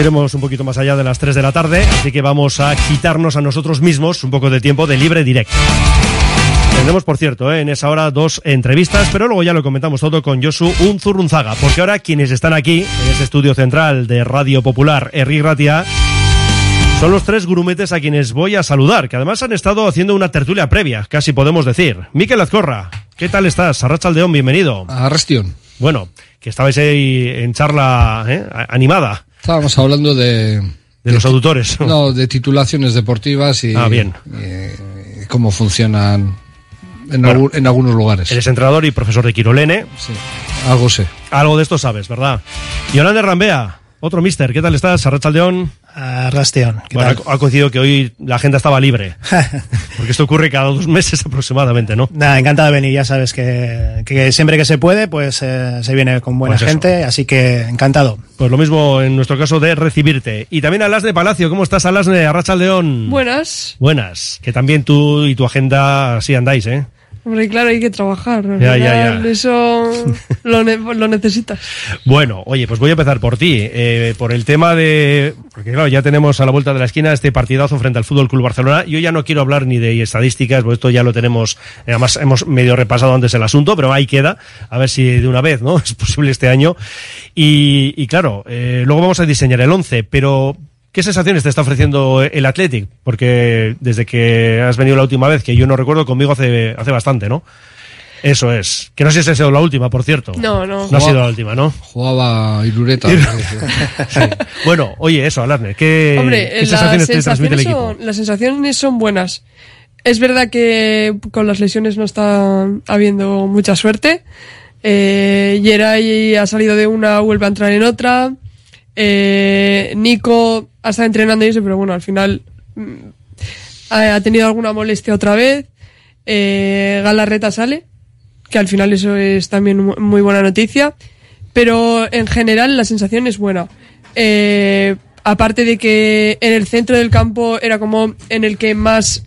Iremos un poquito más allá de las 3 de la tarde, así que vamos a quitarnos a nosotros mismos un poco de tiempo de libre directo. Tendremos, por cierto, ¿eh? en esa hora dos entrevistas, pero luego ya lo comentamos todo con Josu Unzurunzaga, porque ahora quienes están aquí, en ese estudio central de Radio Popular, Ratia, son los tres grumetes a quienes voy a saludar, que además han estado haciendo una tertulia previa, casi podemos decir. Miquel Azcorra, ¿qué tal estás? Arrachaldeón, bienvenido. Arrastión. Bueno, que estabais ahí en charla ¿eh? animada. Estábamos hablando de... De los auditores. No, de titulaciones deportivas y, Ah, bien. y cómo funcionan en, Bueno. en algunos lugares. Eres entrenador y profesor de Quirolene. Sí, algo sé. Algo de esto sabes, ¿verdad? Yolanda Rambea, otro mister, ¿qué tal estás? Arrachaldeón. Arrasteón. ¿qué Bueno, ha ha coincidido que hoy la agenda estaba libre. Porque esto ocurre cada dos meses aproximadamente, ¿no? Nada, encantado de venir, ya sabes que, que siempre que se puede, pues eh, se viene con buena Pues gente, así que encantado. Pues lo mismo en nuestro caso de recibirte. Y también Alasne Palacio, ¿cómo estás Alasne? Arracha León. Buenas. Buenas. Que también tú y tu agenda así andáis, ¿eh? Hombre, claro, hay que trabajar. al Ya, ya, final ya. Eso lo, ne- lo necesitas. Bueno, oye, pues voy a empezar por ti, eh, por el tema de, porque claro, ya tenemos a la vuelta de la esquina este partidazo frente al Fútbol Club Barcelona. Yo ya no quiero hablar ni de estadísticas, pues esto ya lo tenemos, además hemos medio repasado antes el asunto, pero ahí queda, a ver si de una vez, ¿no? Es posible este año. Y, y claro, eh, luego vamos a diseñar el 11, pero ¿Qué sensaciones te está ofreciendo el Athletic? Porque desde que has venido la última vez, que yo no recuerdo, conmigo hace, hace bastante, ¿no? Eso es. Que no sé si ha sido la última, por cierto. No, no. No ha sido la última, ¿no? Jugaba Irureta. Sí. Bueno, oye, eso, Alarne, ¿qué, Hombre, qué sensaciones te transmite el equipo? son, las sensaciones son buenas. Es verdad que con las lesiones no está habiendo mucha suerte. Eh, Yeray ha salido de una, vuelve a entrar en otra. Eh, Nico ha estado entrenando y eso, pero bueno, al final mm, ha, tenido alguna molestia otra vez. Eh, Galarreta sale, que al final eso es también mu- muy buena noticia. Pero en general la sensación es buena. Eh, aparte de que en el centro del campo era como en el que más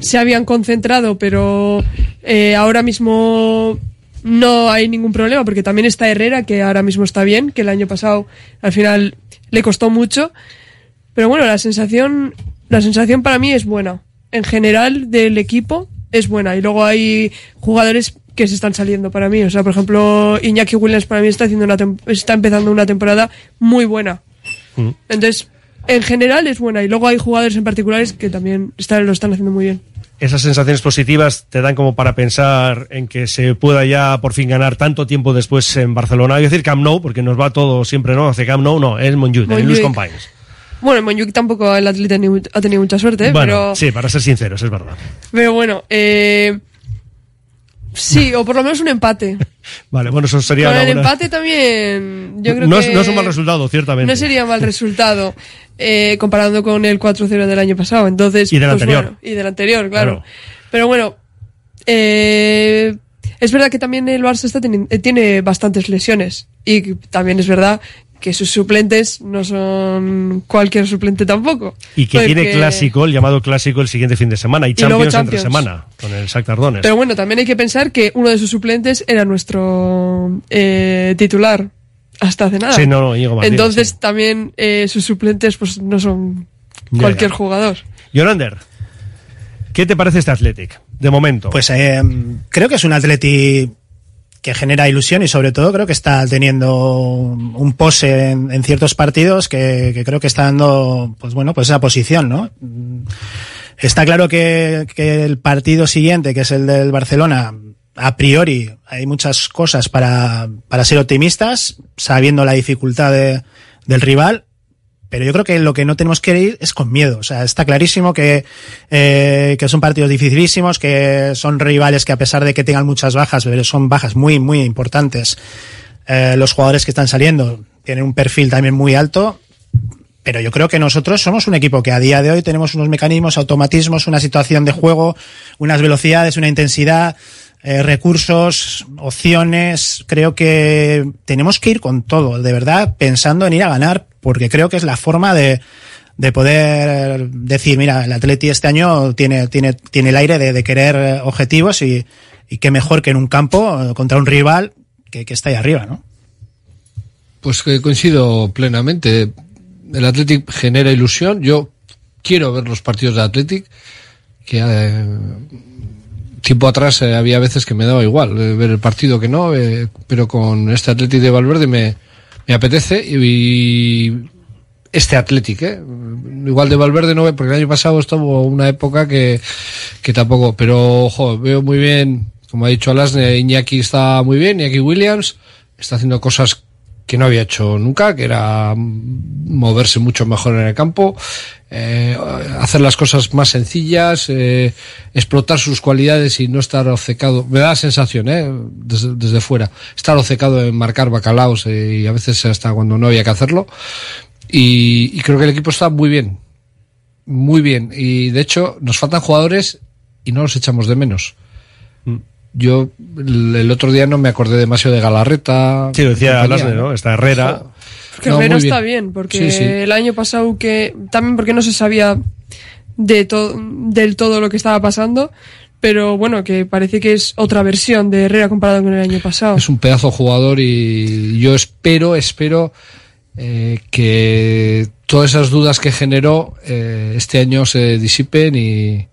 se habían concentrado, pero eh, ahora mismo no hay ningún problema porque también está Herrera, que ahora mismo está bien, que el año pasado al final le costó mucho. Pero bueno, la sensación, la sensación para mí es buena. En general del equipo es buena. Y luego hay jugadores que se están saliendo para mí. O sea, por ejemplo, Iñaki Williams para mí está haciendo una está empezando una temporada muy buena. Mm. Entonces, en general es buena. Y luego hay jugadores en particulares que también están, lo están haciendo muy bien. Esas sensaciones positivas te dan como para pensar en que se pueda ya por fin ganar tanto tiempo después en Barcelona. Voy a decir Camp Nou, porque nos va todo siempre, ¿no? Hace Camp Nou, no, es Montjuic, en Luis. Companys. Bueno, en Montjuic tampoco el Atleti ha tenido- ha tenido mucha suerte. Bueno, pero, sí, para ser sinceros, es verdad. pero bueno, eh, sí, o por lo menos un empate. Vale, bueno, eso sería Con el buena- empate también, yo creo no, que... es, no es un mal resultado, ciertamente. No sería mal resultado eh, comparando con el 4-0 del año pasado. Entonces, Y del pues anterior. bueno, y del anterior, claro. Claro. Pero bueno, eh, es verdad que también el Barça está eh, tiene bastantes lesiones. Y también es verdad que sus suplentes no son cualquier suplente tampoco. Y que tiene clásico, el llamado clásico, el siguiente fin de semana. Y, Champions, entre semana, con el Shakhtar Donetsk. Pero bueno, también hay que pensar que uno de sus suplentes era nuestro eh, titular hasta hace nada. Sí, no, no, Íñigo Martínez, Entonces también eh, sus suplentes pues no son Ya, cualquier ya. jugador. Yonander, ¿qué te parece este Athletic? De momento. Pues eh, creo que es un Atleti que genera ilusión y sobre todo creo que está teniendo un pose en, en ciertos partidos que, que creo que está dando pues bueno pues esa posición no está claro que, que el partido siguiente que es el del Barcelona a priori hay muchas cosas para, para ser optimistas sabiendo la dificultad de- del rival pero yo creo que lo que no tenemos que ir es con miedo. O sea, está clarísimo que, eh, que son partidos dificilísimos, que son rivales que a pesar de que tengan muchas bajas, son bajas muy, muy importantes. Eh, los jugadores que están saliendo tienen un perfil también muy alto. Pero yo creo que nosotros somos un equipo que a día de hoy tenemos unos mecanismos, automatismos, una situación de juego, unas velocidades, una intensidad, eh, recursos, opciones. Creo que tenemos que ir con todo, de verdad, pensando en ir a ganar, porque creo que es la forma de, de poder decir, mira, el Atleti este año tiene, tiene, tiene el aire de, querer eh, objetivos y, qué mejor que en un campo eh, contra un rival que, está ahí arriba, ¿no? Pues que coincido plenamente. El Athletic genera ilusión. Yo quiero ver los partidos de Athletic, que eh, tiempo atrás eh, había veces que me daba igual eh, ver el partido que no, eh, pero con este Athletic de Valverde me, me apetece y, este Athletic, ¿eh? igual de Valverde no ve, porque el año pasado estuvo una época que, que tampoco, pero ojo, veo muy bien, como ha dicho Alasne, Iñaki está muy bien, Iñaki Williams está haciendo cosas que no había hecho nunca, que era moverse mucho mejor en el campo, eh, hacer las cosas más sencillas, eh, explotar sus cualidades y no estar obcecado. Me da la sensación, eh, desde, desde fuera, estar obcecado en marcar bacalaos eh, y a veces hasta cuando no había que hacerlo. Y, y creo que el equipo está muy bien. Muy bien. Y de hecho, nos faltan jugadores y no los echamos de menos. Yo el, otro día no me acordé demasiado de Galarreta. Sí, lo decía Lasne, ¿no? Está Herrera. Porque No, Herrera está bien, porque Sí, sí. el año pasado que también porque no se sabía de to- del todo lo que estaba pasando, pero bueno, que parece que es otra versión de Herrera comparado con el año pasado. Es un pedazo jugador y yo espero, espero eh, que todas esas dudas que generó eh, este año se disipen y,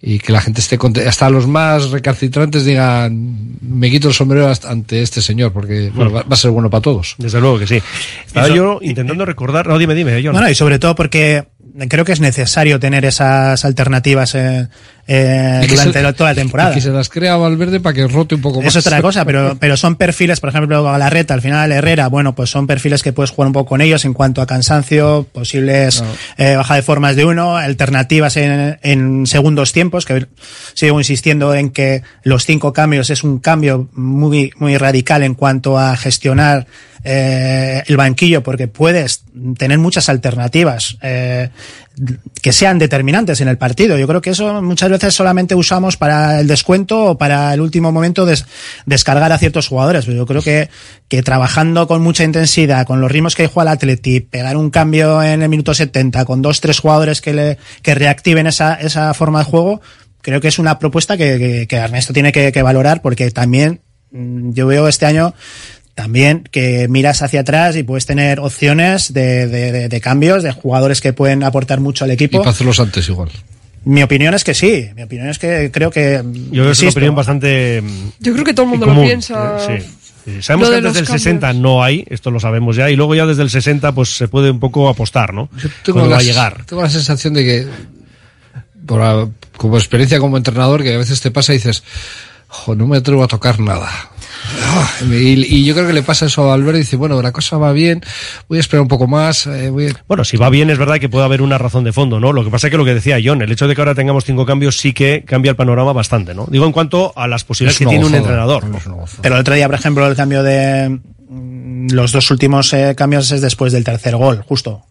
y que la gente esté contenta. Hasta los más recalcitrantes digan, me quito el sombrero ante este señor, porque bueno, va, va a ser bueno para todos. Desde luego que sí. Estaba yo intentando recordar. No, dime, dime, John. Bueno, y sobre todo porque creo que es necesario tener esas alternativas eh, eh, durante se- la- toda la temporada. Y que se las crea Valverde para que rote un poco más. Es otra cosa, pero, pero son perfiles, por ejemplo, Galarreta, al final Herrera, bueno, pues son perfiles que puedes jugar un poco con ellos en cuanto a cansancio, posibles eh, baja de formas de uno, alternativas en, en segundos tiempos, que sigo insistiendo en que los cinco cambios es un cambio muy, muy radical en cuanto a gestionar eh, el banquillo, porque puedes tener muchas alternativas. eh, que sean determinantes en el partido. Yo creo que eso muchas veces solamente usamos para el descuento o para el último momento des- descargar a ciertos jugadores. Pero yo creo que, que trabajando con mucha intensidad, con los ritmos que juega el Atleti, pegar un cambio en el minuto 70 con dos, tres jugadores que, le, que reactiven esa, esa forma de juego, creo que es una propuesta que, que, que Ernesto tiene que, que valorar porque también mm, yo veo este año también que miras hacia atrás y puedes tener opciones de, de- de- de cambios, de jugadores que pueden aportar mucho al Y equipo. para hacerlos antes igual. Mi opinión es que sí, mi opinión es que creo que... Yo creo que es una opinión bastante. Yo creo que todo el mundo común, lo piensa. ¿eh? Sí. Sí, Sabemos Lo que de desde el los cambios. 60 no hay, esto lo sabemos ya, y luego ya desde el 60 pues se puede un poco apostar, ¿no? Tengo Cuando va la, a llegar. tengo la sensación de que, por, la- como experiencia como entrenador, que a veces te pasa y dices, "Jo, no me atrevo a tocar nada. Ah, Y, y yo creo que le pasa eso a y dice, bueno, la cosa va bien, voy a esperar un poco más. eh, voy a- Bueno, si va bien es verdad que puede haber una razón de fondo, ¿no? Lo que pasa es que lo que decía John, el hecho de que ahora tengamos cinco cambios sí que cambia el panorama bastante, ¿no? Digo en cuanto a las posibilidades Es que tiene un entrenador. Pero el otro día, por ejemplo, el cambio de... mm, Los dos últimos eh, cambios es después del tercer gol, justo.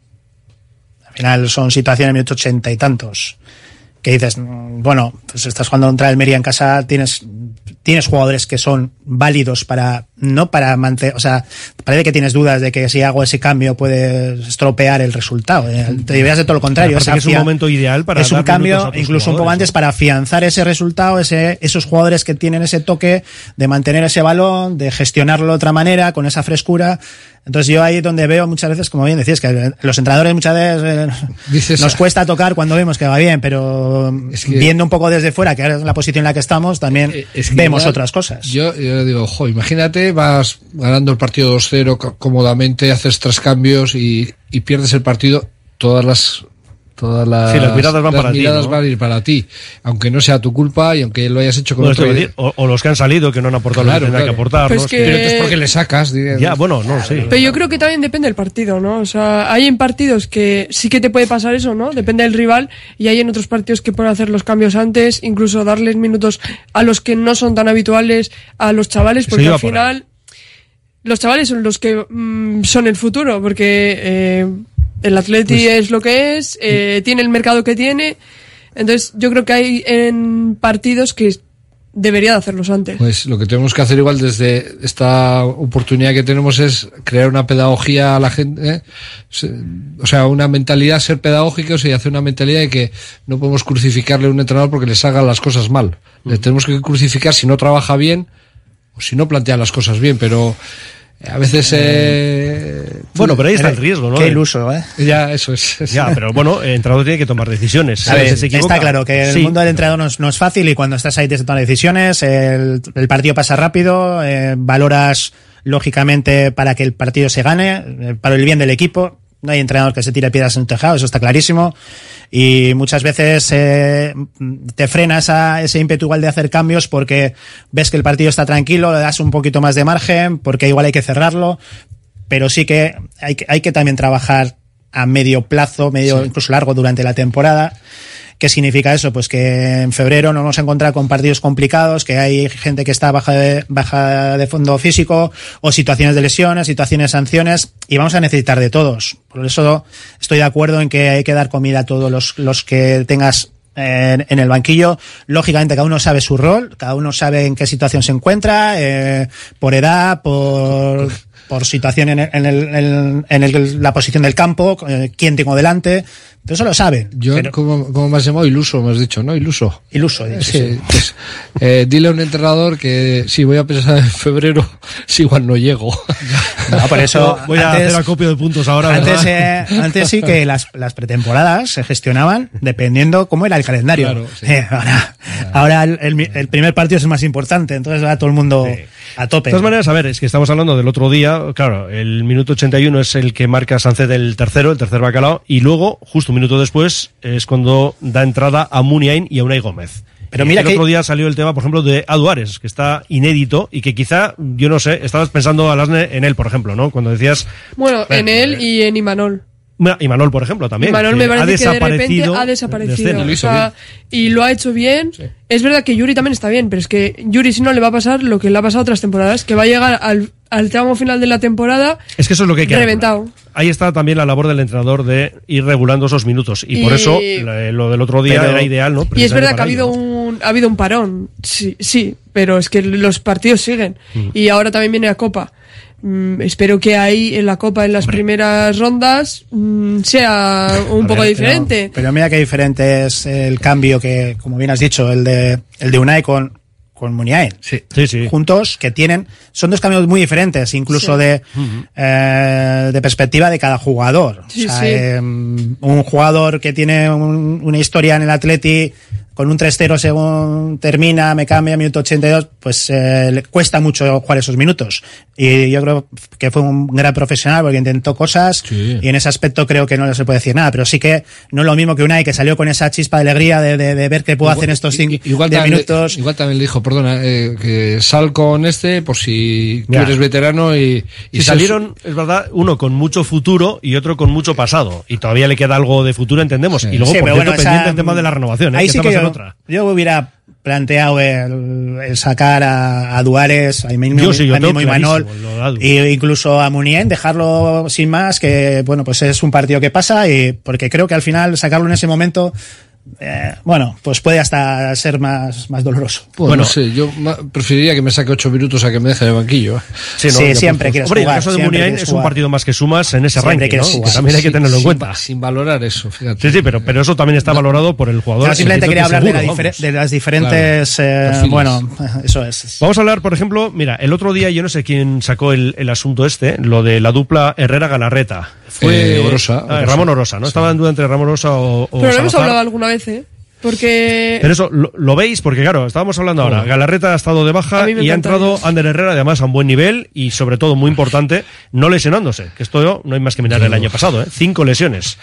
Al final son situaciones de minuto ochenta y tantos. Que dices, mm, bueno, pues estás jugando contra el Almería en casa, tienes, tienes jugadores que son válidos para, no para mantener, o sea, parece que tienes dudas de que si hago ese cambio puede estropear el resultado. Eh, Te deberías de todo lo contrario. Es un momento ideal para Es un cambio, incluso un poco antes, para afianzar ese resultado, ese, esos jugadores que tienen ese toque de mantener ese balón, de gestionarlo de otra manera, con esa frescura. Entonces yo ahí donde veo muchas veces, como bien decías, que los entrenadores muchas veces eh, Dices- nos cuesta tocar cuando vemos que va bien, pero que- viendo un poco desde fuera, que ahora es la posición en la que estamos, también Eh, Es que vemos igual, otras cosas. Yo, yo digo, jo, imagínate, vas ganando el partido 2-0 co- cómodamente, haces tres cambios y, y pierdes el partido, todas las todas las, Sí, las miradas van para ti, miradas ¿no? van a ir para ti, aunque no sea tu culpa y aunque lo hayas hecho con Bueno, otro decir, o, o los que han salido que no han aportado lo Claro, que tendrán claro. que aportar, Pues ¿no? que- Pero entonces, ¿por qué le sacas? Ya, bueno, no, sí. Pero yo creo que también depende del partido, ¿no? O sea, hay en partidos que sí que te puede pasar eso, ¿no? Depende del rival. Y hay en otros partidos que pueden hacer los cambios antes, incluso darles minutos a los que no son tan habituales, a los chavales, porque al por final los chavales son los que mm, son el futuro, porque eh, el Atleti Pues- es lo que es, eh, tiene el mercado que tiene. Entonces, yo creo que hay en partidos que debería de hacerlos antes. Pues lo que tenemos que hacer igual desde esta oportunidad que tenemos es crear una pedagogía a la gente, ¿eh? O sea, una mentalidad, ser pedagógicos y hacer una mentalidad de que no podemos crucificarle a un entrenador porque les haga las cosas mal. Le tenemos que crucificar si no trabaja bien o si no plantea las cosas bien, pero a veces... Eh, Bueno, pero ahí está el riesgo, ¿no? Qué iluso, ¿eh? Ya, eso es. Ya, pero bueno, el entrenador tiene que tomar decisiones. A ver, veces se está claro que el Sí. mundo del entrenador no es, no es fácil y cuando estás ahí que tomar decisiones, el, el partido pasa rápido, eh, valoras lógicamente para que el partido se gane, eh, para el bien del equipo. No hay entrenador que se tire piedras en un tejado, eso está clarísimo. Y muchas veces eh, te frenas a ese ímpetu igual de hacer cambios porque ves que el partido está tranquilo, le das un poquito más de margen, porque igual hay que cerrarlo. Pero sí que hay que, hay que también trabajar a medio plazo, medio incluso largo durante la temporada. ¿Qué significa eso? Pues que en febrero nos vamos a encontrar con partidos complicados, que hay gente que está baja de, baja de fondo físico, o situaciones de lesiones, situaciones de sanciones, y vamos a necesitar de todos. Por eso estoy de acuerdo en que hay que dar comida a todos los, los que tengas en, en el banquillo. Lógicamente, cada uno sabe su rol, cada uno sabe en qué situación se encuentra, eh, por edad, por, por situación en, el, en, el, en el- la posición del campo, eh, quién tengo delante. Todo eso lo saben. Yo, como, como me has llamado? Iluso, me has dicho, ¿no? Iluso. Iluso, he dicho, Sí, sí. pues, eh, dile a un entrenador que si voy a pensar en febrero, si igual no llego. No, por eso Voy a hacer acopio de puntos ahora. Antes, eh, antes sí que las, las pretemporadas se gestionaban dependiendo cómo era el calendario. Claro, sí. Eh, ahora ahora el, el- el primer partido es el más importante, entonces va todo el mundo a tope. De todas maneras, a ver, es que estamos hablando del otro día, claro, el minuto 81 es el que marca Sánchez del tercero, el tercer bacalao, y luego, justo un minuto después, es cuando da entrada a Muniain y a Unai Gómez. Pero Y mira el que- otro día salió el tema, por ejemplo, de Aduares, que está inédito y que quizá, yo no sé, estabas pensando, Alasne, en él, por ejemplo, ¿no? Cuando decías, Bueno, en él y en Imanol. Y Manol, por ejemplo, también. Manol me ha parece que de repente desaparecido ha de desaparecido. escena. O sea, y lo ha hecho bien. Es verdad que Yuri también está bien, pero es que Yuri si no le va a pasar lo que le ha pasado a otras temporadas, que va a llegar al, al tramo final de la temporada Es que eso es lo que hay que reventado. Ahí está también la labor del entrenador de ir regulando esos minutos. Y, Y- por eso la- lo del otro día Pero- era ideal, ¿no? Y es verdad que ha habido un, ha habido un parón, sí, sí, pero es que los partidos siguen. Mm. Y ahora también viene la Copa. Mm, espero que ahí en la Copa, en las primeras rondas, mm, sea un A poco ver, diferente. Pero, pero mira qué diferente es el cambio que, como bien has dicho, el de, el de Unai con, con Muniain. Sí, sí, sí. Juntos, que tienen, son dos cambios muy diferentes, incluso Sí. de, eh, de perspectiva de cada jugador. Sí, o sea, sí. eh, un jugador que tiene un- una historia en el Atleti con un 3-0 según termina, me cambia, minuto 82, pues eh, le cuesta mucho jugar esos minutos. Y yo creo que fue un gran profesional porque intentó cosas y en ese aspecto creo que no le se puede decir nada, pero sí que no es lo mismo que Unai que salió con esa chispa de alegría de, de, de ver qué puedo hacer en estos 5 Igual 10 también, minutos. le, igual también le dijo, perdona, eh, que sal con este por si tú Ya. eres veterano y, Y salieron, es verdad, uno con mucho futuro y otro con mucho pasado. Y todavía le queda algo de futuro, entendemos. Y luego, Sí, por cierto, bueno, esa- pendiente el tema de la renovación, ¿eh? Ahí que sí que estamos en yo, otra. yo hubiera planteado el, el sacar a, a Duares, a mismo, Yo sí, yo a de Adu. e incluso a Munien, dejarlo sin más, que bueno, pues es un partido que pasa y porque creo que al final sacarlo en ese momento, eh, bueno, pues puede hasta ser más, más doloroso. Bueno, no sé, yo preferiría que me saque ocho minutos a que me deje en el banquillo. ¿eh? Sí, siempre pues, quieres Hombre, jugar, el caso de Muniain es un partido más que sumas en ese Siempre ranking, también hay que Sin- tenerlo en sin- cuenta. Sin valorar eso, fíjate. Sí, sí, pero, pero eso también está valorado por el jugador. Yo simplemente quería hablar de, la las diferentes, Claro. eh, bueno, eso es. Vamos a hablar, por ejemplo, mira, el otro día yo no sé quién sacó el, el asunto este, lo de la dupla Herrera-Galarreta. Fue Eh, Orosa, Ah, Orosa. Ramón Orosa, ¿no? Estaba en duda entre Ramón Orosa o, o Pero lo hemos hablado alguna vez, ¿eh? Porque Pero eso, lo, lo veis? Porque claro, estábamos hablando ahora, Galarreta ha estado de baja y ha entrado Ander Herrera, además a un buen nivel y sobre todo, muy importante, no lesionándose, que esto no hay más que mirar el año pasado, ¿eh? Cinco lesiones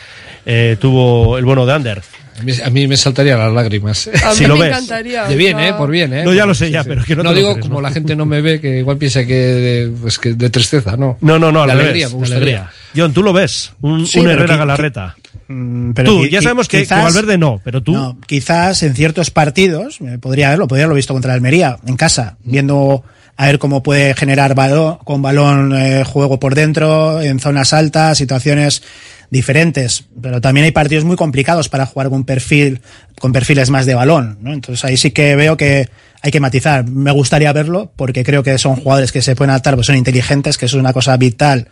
eh, tuvo el bueno de Ander. A mí, a mí me saltarían las lágrimas. a si mí lo me ves. encantaría. De bien, o sea, ¿eh? Por bien, ¿eh? No, ya lo sé, ya, pero que no no te lo digo crees, como ¿no? la gente no me ve, que igual piensa que de, pues que de tristeza, ¿no? No, no, no, de al alegría, revés, me alegría. John, tú lo ves, un, Sí, un pero Herrera Galarreta. Pero tú, ya sabemos que, que quizás- Valverde no, pero tú... No, quizás en ciertos partidos, eh, podría haberlo, podría haberlo visto contra Almería, en casa, viendo a ver cómo puede generar balón, con balón eh, juego por dentro, en zonas altas, situaciones diferentes. Pero también hay partidos muy complicados para jugar con perfil, con perfiles más de balón, ¿no? Entonces ahí sí que veo que hay que matizar. Me gustaría verlo, porque creo que son jugadores que se pueden adaptar, pues son inteligentes, que eso es una cosa vital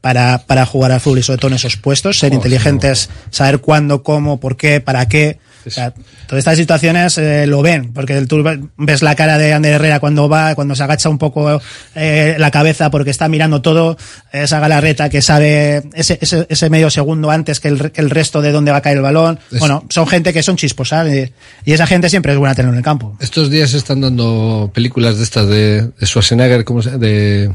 para, para jugar al fútbol y sobre todo en esos puestos, ser Oh, inteligentes, saber cuándo, cómo, por qué, para qué. O sea, todas estas situaciones eh, lo ven, porque tú ves la cara de Ander Herrera cuando va, cuando se agacha un poco eh, la cabeza porque está mirando todo, esa galarreta que sabe ese, ese, ese medio segundo antes que el, que el resto de dónde va a caer el balón. Es- Bueno, son gente que son chisposas y, y esa gente siempre es buena tener en el campo. Estos días están dando películas de estas de, de Schwarzenegger, ¿cómo se de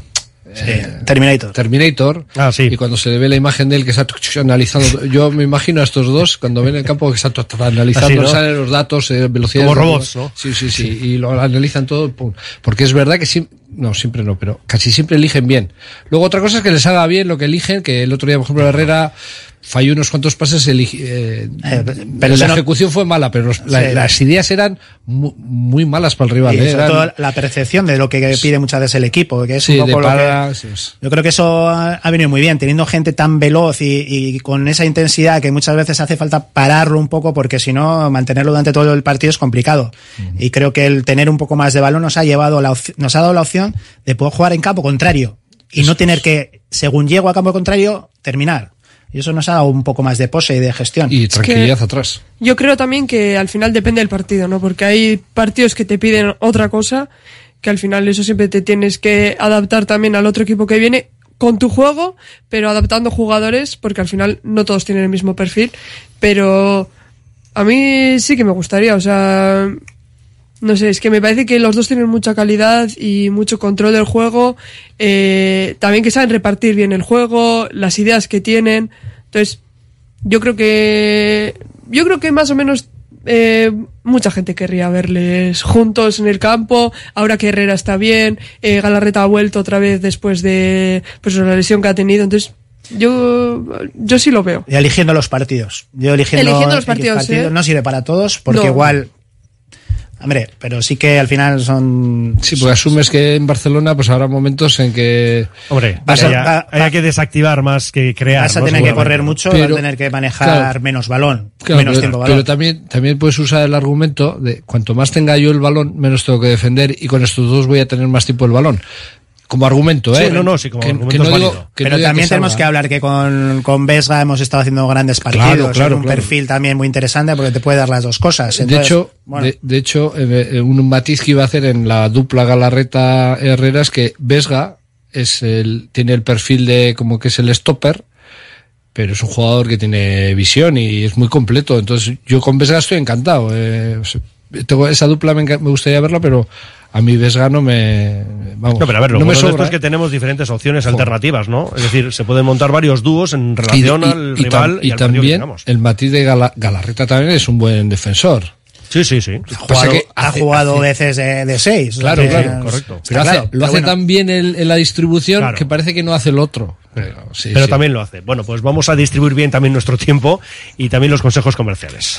Terminator. Terminator. Ah, sí. Y cuando se le ve la imagen de él que está analizando, yo me imagino a estos dos cuando ven el campo que están analizando, Así, ¿no? salen los datos, eh, velocidad. Como robots, ¿no? Sí, sí, sí, y lo analizan todo, pum. porque es verdad que sí, no, siempre no, pero casi siempre eligen bien. Luego otra cosa es que les haga bien lo que eligen, que el otro día, por ejemplo, Herrera falló unos cuantos pases, eligi- eh, pero la no- ejecución fue mala, pero los- la- Sí. las ideas eran mu- muy, malas para el rival. Y eh, sobre eran- todo la percepción de lo que pide muchas veces el equipo, que es Sí, un poco lo que-. Yo creo que eso ha, ha venido muy bien, teniendo gente tan veloz y, y con esa intensidad que muchas veces hace falta pararlo un poco porque si no, mantenerlo durante todo el partido es complicado. Y creo que el tener un poco más de balón nos ha llevado la nos ha dado la opción de poder jugar en campo contrario y no tener que, según llego a campo contrario, terminar. Y eso nos ha dado un poco más de pose y de gestión. Y tranquilidad que- atrás. Yo creo también que al final depende del partido, ¿no? Porque hay partidos que te piden otra cosa, que al final eso siempre te tienes que adaptar también al otro equipo que viene con tu juego, pero adaptando jugadores, porque al final no todos tienen el mismo perfil, pero a mí sí que me gustaría, o sea, no sé, es que me parece que los dos tienen mucha calidad y mucho control del juego, eh, también que saben repartir bien el juego, las ideas que tienen, entonces yo creo que yo creo que más o menos eh, mucha gente querría verles juntos en el campo ahora que Herrera está bien eh, Galarreta ha vuelto otra vez después de pues la lesión que ha tenido entonces yo yo sí lo veo Y eligiendo los partidos. Yo eligiendo, Eligiendo los partidos, ¿eh? no sirve para todos, porque No. igual. Hombre, pero sí que al final son. Sí, porque asumes que en Barcelona pues habrá momentos en que... Hombre, Vas a- haya, va- haya que desactivar más que crear. Vas a ¿no? tener que correr mucho, Pero- vas a tener que manejar claro. menos balón, Claro, menos pero, tiempo balón. pero también, también puedes usar el argumento de cuanto más tenga yo el balón, menos tengo que defender y con estos dos voy a tener más tiempo el balón. Como argumento, ¿eh? Sí, no, no, sí, como Que- argumento que no es digo- válido. que no pero también que tenemos salga. que hablar que con, con Vesga hemos estado haciendo grandes partidos. Claro, claro, un claro. perfil también muy interesante porque te puede dar las dos cosas. de hecho, bueno, de, de hecho, eh, eh, un matiz que iba a hacer en la dupla Galarreta Herrera es que Vesga es el, tiene el perfil de como que es el stopper, pero es un jugador que tiene visión y es muy completo. Entonces, yo con Vesga estoy encantado. eh, tengo esa dupla me, me gustaría verla, pero a mí Vesga no me, vamos, No, pero a ver, lo no me bueno de esto sobra. es que ¿eh? tenemos diferentes opciones alternativas, ¿no? Es decir, se pueden montar varios dúos en relación al y rival y, y al partido que también tengamos. el matiz de Gala- Galarreta también es un buen defensor. Sí, sí, sí. Pasa jugado- que ha hace- jugado hace- veces de, de seis. Claro, sea, claro, correcto. está Pero hace- claro. lo hace bueno, tan bien el- en la distribución Claro. que parece que no hace el otro. Pero, sí, Pero sí. también lo hace. Bueno, pues vamos a distribuir bien también nuestro tiempo y también los consejos comerciales.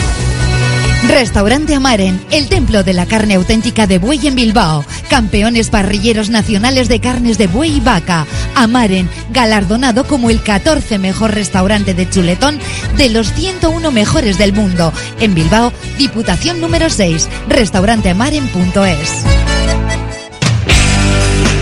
Restaurante Amaren, el templo de la carne auténtica de buey en Bilbao. Campeones parrilleros nacionales de carnes de buey y vaca. Amaren, galardonado como el 14 mejor restaurante de chuletón de los 101 mejores del mundo. En Bilbao, Diputación número 6, restauranteamaren.es.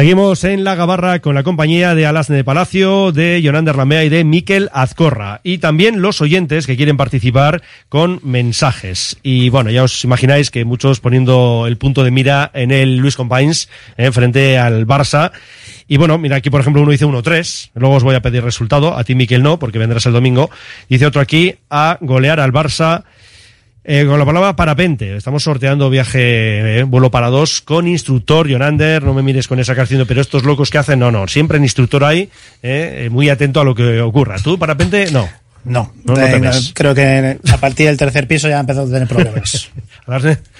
Seguimos en la gabarra con la compañía de Alasne de Palacio, de Yonander Lamea y de Miquel Azcorra. Y también los oyentes que quieren participar con mensajes. Y bueno, ya os imagináis que muchos poniendo el punto de mira en el Luis Compains, eh, frente al Barça. Y bueno, mira, aquí por ejemplo uno dice 1-3, luego os voy a pedir resultado, a ti Miquel no, porque vendrás el domingo. Dice otro aquí, a golear al Barça eh, con la palabra parapente. Estamos sorteando viaje, eh, vuelo para dos, con instructor, Yonander. No me mires con esa canción, pero estos locos que hacen, no, no. Siempre en instructor ahí, eh, muy atento a lo que ocurra. ¿Tú, parapente? No. No, No, no Eh, temes. creo que a partir del tercer piso ya ha empezado a tener problemas.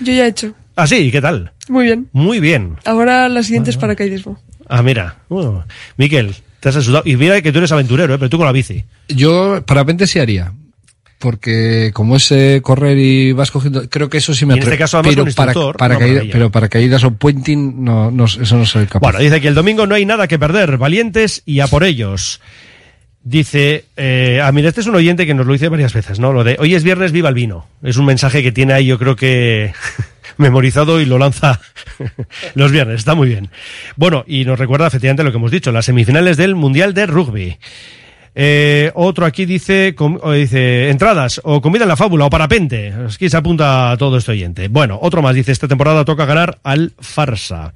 Yo ya he hecho. Ah, sí, ¿qué tal? Muy bien. Muy bien. Ahora la siguiente es paracaidismo. Ah, mira. Uh, Miquel, te has asustado. Y mira que tú eres aventurero, ¿eh? pero tú con la bici. Yo parapente sí haría. Porque como es eh, correr y vas cogiendo, creo que eso sí me Y en este caso, además, pero para, caída- pero para caídas o pointing, no, no, eso no soy capaz. Bueno, dice que el domingo no hay nada que perder, valientes y a por ellos. Dice, eh, ah, mira, este es un oyente que nos lo dice varias veces, ¿no? Lo de hoy es viernes, viva el vino. Es un mensaje que tiene ahí, yo creo que memorizado y lo lanza los viernes. Está muy bien. Bueno, y nos recuerda efectivamente lo que hemos dicho, las semifinales del Mundial de Rugby. Eh, otro aquí dice, com- dice, entradas, o comida en la fábula, o parapente. Aquí se apunta a todo este oyente. Bueno, otro más dice, esta temporada toca ganar al Farsa.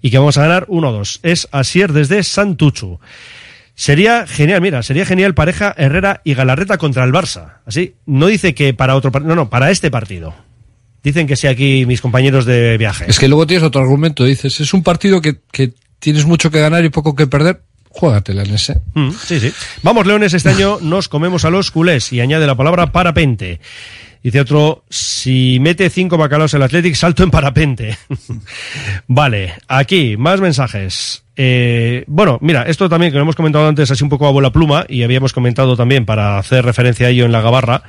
Y que vamos a ganar 1-2. Es Asier desde Santuchu. Sería genial, mira, sería genial pareja Herrera y Galarreta contra el Barça. Así, no dice que para otro partido, no, no, para este partido. Dicen que sí aquí mis compañeros de viaje. Es que luego tienes otro argumento, dices, es un partido que, que tienes mucho que ganar y poco que perder, juégatela en ese. Mm, sí, sí. Vamos, Leones, este año nos comemos a los culés y añade la palabra parapente. Dice otro, si mete cinco bacalaos el Athletic, salto en parapente. vale, aquí, más mensajes. Eh, bueno, mira, esto también que lo hemos comentado antes así un poco a bola pluma y habíamos comentado también para hacer referencia a ello en la gabarra,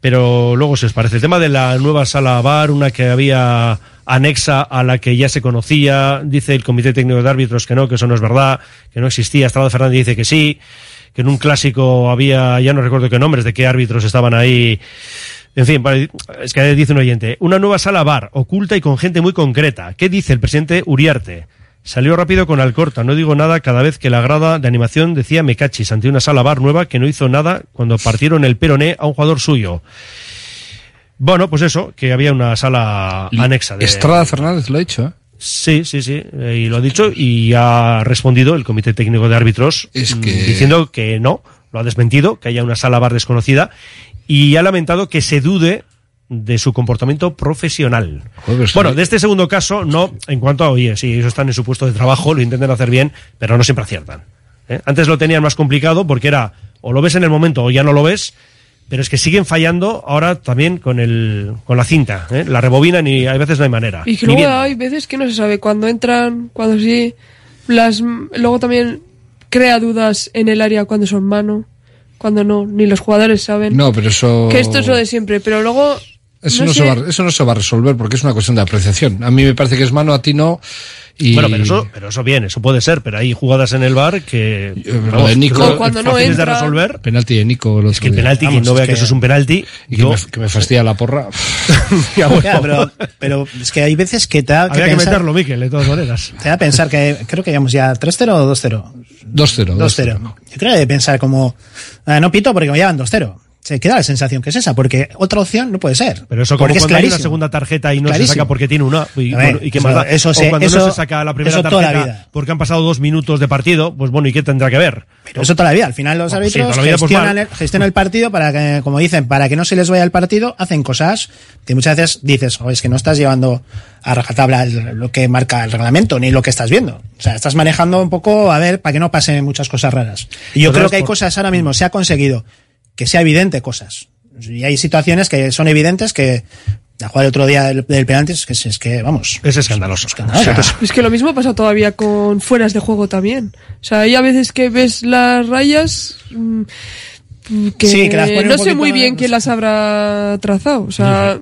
pero luego si os parece, el tema de la nueva sala bar, una que había anexa a la que ya se conocía, dice el Comité Técnico de Árbitros que no, que eso no es verdad, que no existía, Estrada Fernández dice que sí, que en un clásico había, ya no recuerdo qué nombres, de qué árbitros estaban ahí. En fin, es que dice un oyente, una nueva sala bar, oculta y con gente muy concreta. ¿Qué dice el presidente Uriarte? Salió rápido con Alcorta, no digo nada cada vez que la grada de animación decía me cachis ante una sala bar nueva que no hizo nada cuando partieron el peroné a un jugador suyo. Bueno, pues eso, que había una sala anexa de... Estrada Fernández lo ha dicho, ¿eh? Sí, sí, sí, eh, y lo ha dicho y ha respondido el Comité Técnico de Árbitros Es mm, que- diciendo que no, lo ha desmentido, que haya una sala bar desconocida y ha lamentado que se dude de su comportamiento profesional. Joder, bueno, sí. de este segundo caso, no, en cuanto a, oye, sí, ellos están en su puesto de trabajo, lo intentan hacer bien, pero no siempre aciertan. ¿eh? Antes lo tenían más complicado porque era, o lo ves en el momento o ya no lo ves, pero es que siguen fallando ahora también con el con la cinta, ¿eh? la rebobinan y hay veces no hay manera. Y que luego viendo. hay veces que no se sabe cuándo entran, cuándo sí. Las, luego también crea dudas en el área cuando son mano, cuando no, ni los jugadores saben. No, pero eso... Que esto es lo de siempre, pero luego. Eso no no, sé, se va, eso no se va a resolver porque es una cuestión de apreciación. A mí me parece que es mano, a ti no. Y... Bueno, pero eso, pero eso bien, eso puede ser, pero hay jugadas en el bar que lo de Nico- creo O cuando que no fáciles de entra- resolver. Penalti de Nico. Es que el penalti, quien no vea que, eso es un penalti, Y que, yo- me, que me fastidia la porra. Ya, bueno. Ya, pero, pero es que hay veces que te da que Había que pensar, meterlo, Miquel, de todas maneras. te da a pensar que creo que llevamos ya 3-0 o 2-0. 2-0. 2-0. Yo creo que de pensar como, ah, no pito porque me llevan 2-0. Se queda la sensación que es esa, porque otra opción no puede ser. Pero eso como porque es hay una segunda tarjeta y no se saca porque tiene una y, ver, bueno, ¿y qué eso- más da? eso o se- cuando no eso- se saca la primera eso toda la tarjeta vida. porque han pasado dos minutos de partido, pues bueno, ¿y qué tendrá que ver? Pero eso toda la vida. Al final los Bueno, sí, árbitros vida, pues, gestionan, el, gestionan el partido para que, como dicen, para que no se les vaya el partido, hacen cosas que muchas veces dices, oh, es que no estás llevando a rajatabla lo que marca el reglamento, ni lo que estás viendo. O sea, estás manejando un poco, a ver, para que no pasen muchas cosas raras. Y yo creo que hay por- cosas ahora mismo, se ha conseguido que sea evidente cosas. Y hay situaciones que son evidentes que la jugada el otro día del, del penalti es que, es que vamos. Es escandaloso. escandaloso. Es que lo mismo pasa todavía con fueras de juego también. O sea, hay a veces que ves las rayas mm, que, Sí, que las no sé muy bien quién las habrá trazado. O sea,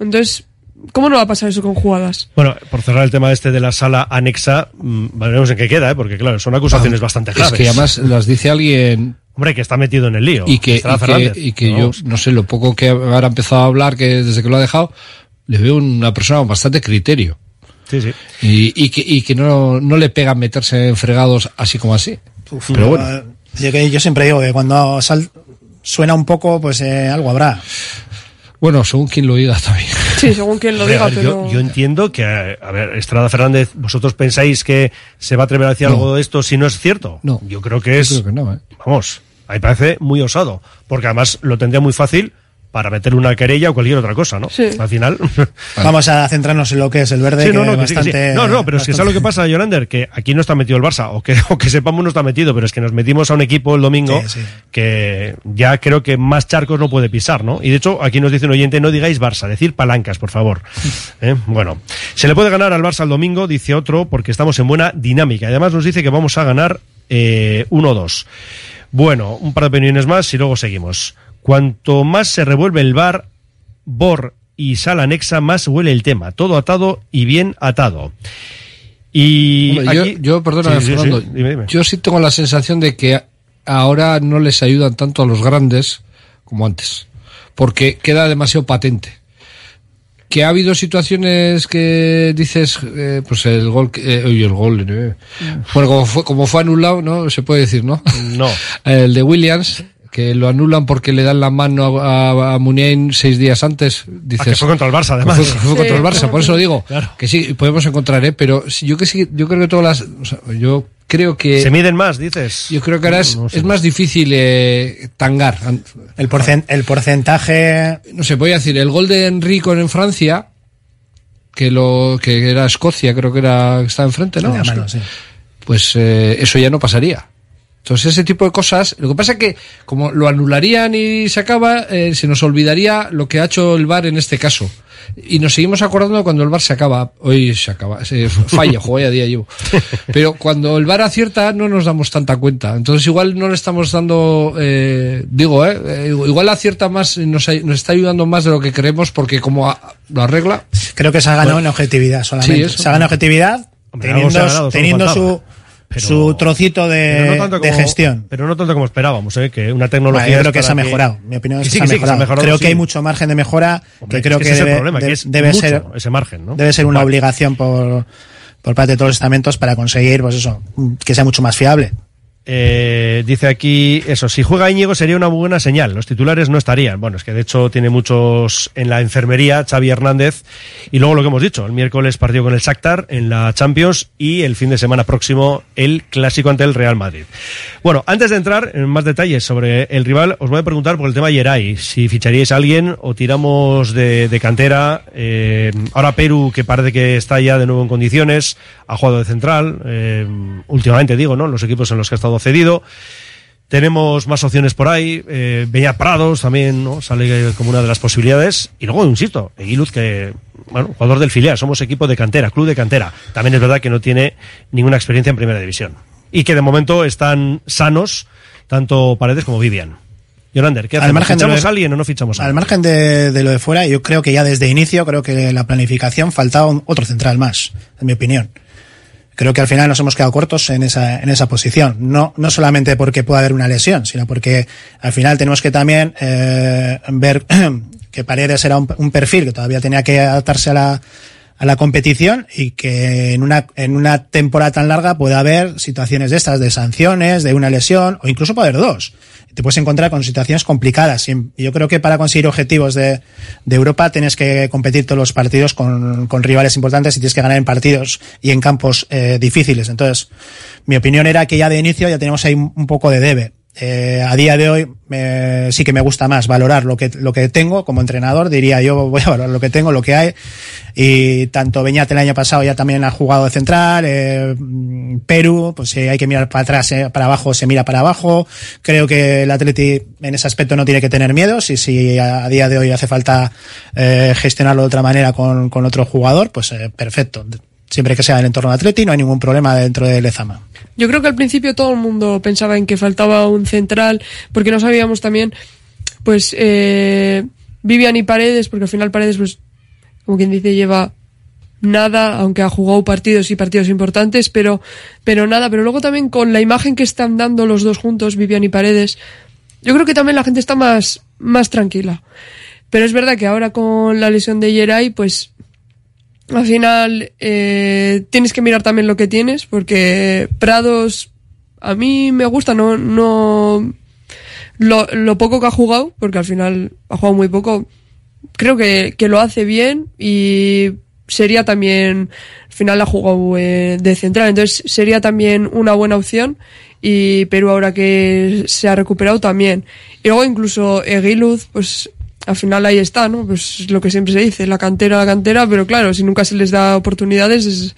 entonces, ¿cómo no va a pasar eso con jugadas? Bueno, por cerrar el tema este de la sala anexa, mm, veremos en qué queda, ¿eh? porque claro, son acusaciones bastante Es graves. que además las dice alguien Hombre, que está metido en el lío. y que, y que, Fernández. y que yo, no sé, lo poco que ahora ha empezado a hablar, que desde que lo ha dejado, le veo una persona con bastante criterio. Sí, sí. Y, y que, y que no, no le pegan meterse en fregados así como así. Pero bueno. Yo, que- yo siempre digo que cuando sal- suena un poco, pues eh, algo habrá. Bueno, según quien lo diga también. Sí, según quien lo diga, ver, pero... yo, yo entiendo que, a ver, Estrada Fernández, ¿vosotros pensáis que se va a atrever a decir No. algo de esto si no es cierto? No. Yo creo que es, Yo creo que no, ¿eh? vamos, a mí me parece muy osado, porque además lo tendría muy fácil para meter una querella o cualquier otra cosa, ¿no? Sí. Al final. Vamos a centrarnos en lo que es el verde, Sí, que no, no, que sí, que sí. bastante, no, no, pero es que ¿sabes lo que pasa, Yolander? Que aquí no está metido el Barça, o que, o que sepamos no está metido, pero es que nos metimos a un equipo el domingo Sí, sí. que ya creo que más charcos no puede pisar, ¿no? Y de hecho, aquí nos dice un oyente, no digáis Barça, decir palancas, por favor. ¿Eh? Bueno, se le puede ganar al Barça el domingo, dice otro, porque estamos en buena dinámica. Además nos dice que vamos a ganar eh, 1-2. Bueno, un par de opiniones más y luego seguimos. Cuanto más se revuelve el bar, Bor y sala anexa, más huele el tema. Todo atado y bien atado. Y Hombre, yo- aquí- yo, perdona, Sí, sí, sí, Fernando, dime, dime. yo sí tengo la sensación de que ahora no les ayudan tanto a los grandes como antes, porque queda demasiado patente. Que ha habido situaciones que dices, eh, pues el gol, que- eh, oye, el gol, eh. bueno, como fue, como fue anulado, ¿no? Se puede decir, ¿no? No. El de Williams, que lo anulan porque le dan la mano a, a, a Muniain seis días antes. Dices, Ah, que fue contra el Barça, además. Que fue, fue contra el. Barça, por eso digo Claro. que sí, podemos encontrar, ¿eh? Pero sí, yo que sí, yo creo que todas las, o sea, yo creo que, ¿Se miden más, dices? yo creo que ahora es, No sé. es más difícil eh, tangar. El, porcen- el porcentaje No sé, voy a decir, el gol de Enrico en Francia, que lo, que era Escocia, creo que era, que estaba enfrente, ¿no? de la mano, sí. pues eh, eso ya no pasaría. Entonces ese tipo de cosas, lo que pasa es que como lo anularían y se acaba, eh, se nos olvidaría lo que ha hecho el VAR en este caso. Y nos seguimos acordando cuando el VAR se acaba, hoy se acaba, se falla, juego ya día llevo. Pero cuando el VAR acierta no nos damos tanta cuenta. Entonces igual no le estamos dando, eh, digo, eh, eh, igual acierta más, nos, nos está ayudando más de lo que creemos porque como a- lo arregla, creo que se ha ganado en objetividad solamente. Sí, se ha ganado en objetividad Hombre, teniendo, ganado, teniendo faltaba. su, Pero- su trocito de, no de gestión. Pero no tanto como esperábamos, ¿eh? Que una tecnología. Bueno, yo creo que se ha mejorado. Mi opinión es Sí, que, se, ha sí, que se ha mejorado. Creo sí. que hay mucho margen de mejora Hombre, que creo que, ese es el debe, problema, que de- es debe ser ese margen, ¿no? debe ser una obligación por, por parte de todos los estamentos para conseguir, pues eso, que sea mucho más fiable. Eh, dice aquí, eso, si juega Íñigo sería una buena señal, los titulares no estarían. Bueno, es que de hecho tiene muchos en la enfermería, Xavi Hernández, y luego lo que hemos dicho, el miércoles partido con el Shakhtar en la Champions y el fin de semana próximo el clásico ante el Real Madrid. Bueno, antes de entrar en más detalles sobre el rival, os voy a preguntar por el tema Yeray, si ficharíais a alguien o tiramos de, cantera. Eh, ahora Perú, que parece que está ya de nuevo en condiciones, ha jugado de central, eh, últimamente digo, ¿no? Los equipos en los que ha estado cedido. Tenemos más opciones por ahí. Eh, Beñat Prados también ¿no? sale como una de las posibilidades. Y luego, insisto, Eguiluz, que, bueno, jugador del filial, somos equipo de cantera, club de cantera. También es verdad que no tiene ninguna experiencia en primera división. Y que de momento están sanos, tanto Paredes como Vivian. Yolander, ¿qué Al margen de ¿Fichamos lo- a alguien o no fichamos a Al alguien? margen de, de lo de fuera, yo creo que ya desde inicio, creo que la planificación faltaba un- otro central más, en mi opinión. Creo que al final nos hemos quedado cortos en esa, en esa posición. No, no solamente porque pueda haber una lesión, sino porque al final tenemos que también eh, ver que Paredes era un, un perfil que todavía tenía que adaptarse a la, a la competición y que en una, en una temporada tan larga puede haber situaciones de estas, de sanciones, de una lesión, o incluso haber dos. Te puedes encontrar con situaciones complicadas. Y yo creo que para conseguir objetivos de, de Europa tienes que competir todos los partidos con, con rivales importantes y tienes que ganar en partidos y en campos eh, difíciles. Entonces, mi opinión era que ya de inicio ya tenemos ahí un poco de debe. Eh, a día de hoy eh, sí que me gusta más valorar lo que, lo que tengo como entrenador, diría yo voy a valorar lo que tengo, lo que hay. Y tanto Beñat el año pasado ya también ha jugado de central, eh, Perú, pues si hay que mirar para atrás, eh, para abajo, se mira para abajo. Creo que el Atleti en ese aspecto no tiene que tener miedo. Si, si a, a día de hoy hace falta eh, gestionarlo de otra manera con, con otro jugador, pues eh, perfecto. Siempre que sea en el entorno de Atleti, no hay ningún problema dentro de Lezama. Yo creo que al principio todo el mundo pensaba en que faltaba un central, porque no sabíamos también, pues, eh, Vivian y Paredes, porque al final Paredes, pues, como quien dice, lleva nada, aunque ha jugado partidos y partidos importantes, pero, pero nada, pero luego también con la imagen que están dando los dos juntos, Vivian y Paredes, yo creo que también la gente está más, más tranquila. Pero es verdad que ahora con la lesión de Yeray, pues, al final eh, tienes que mirar también lo que tienes, porque Prados a mí me gusta, no, no lo, lo poco que ha jugado, porque al final ha jugado muy poco, creo que, que lo hace bien y sería también, al final ha jugado eh, de central, entonces sería también una buena opción y Perú ahora que se ha recuperado también. Y luego incluso Eguiluz, pues al final ahí está, ¿no? Pues lo que siempre se dice, la cantera, la cantera, pero claro, si nunca se les da oportunidades, es-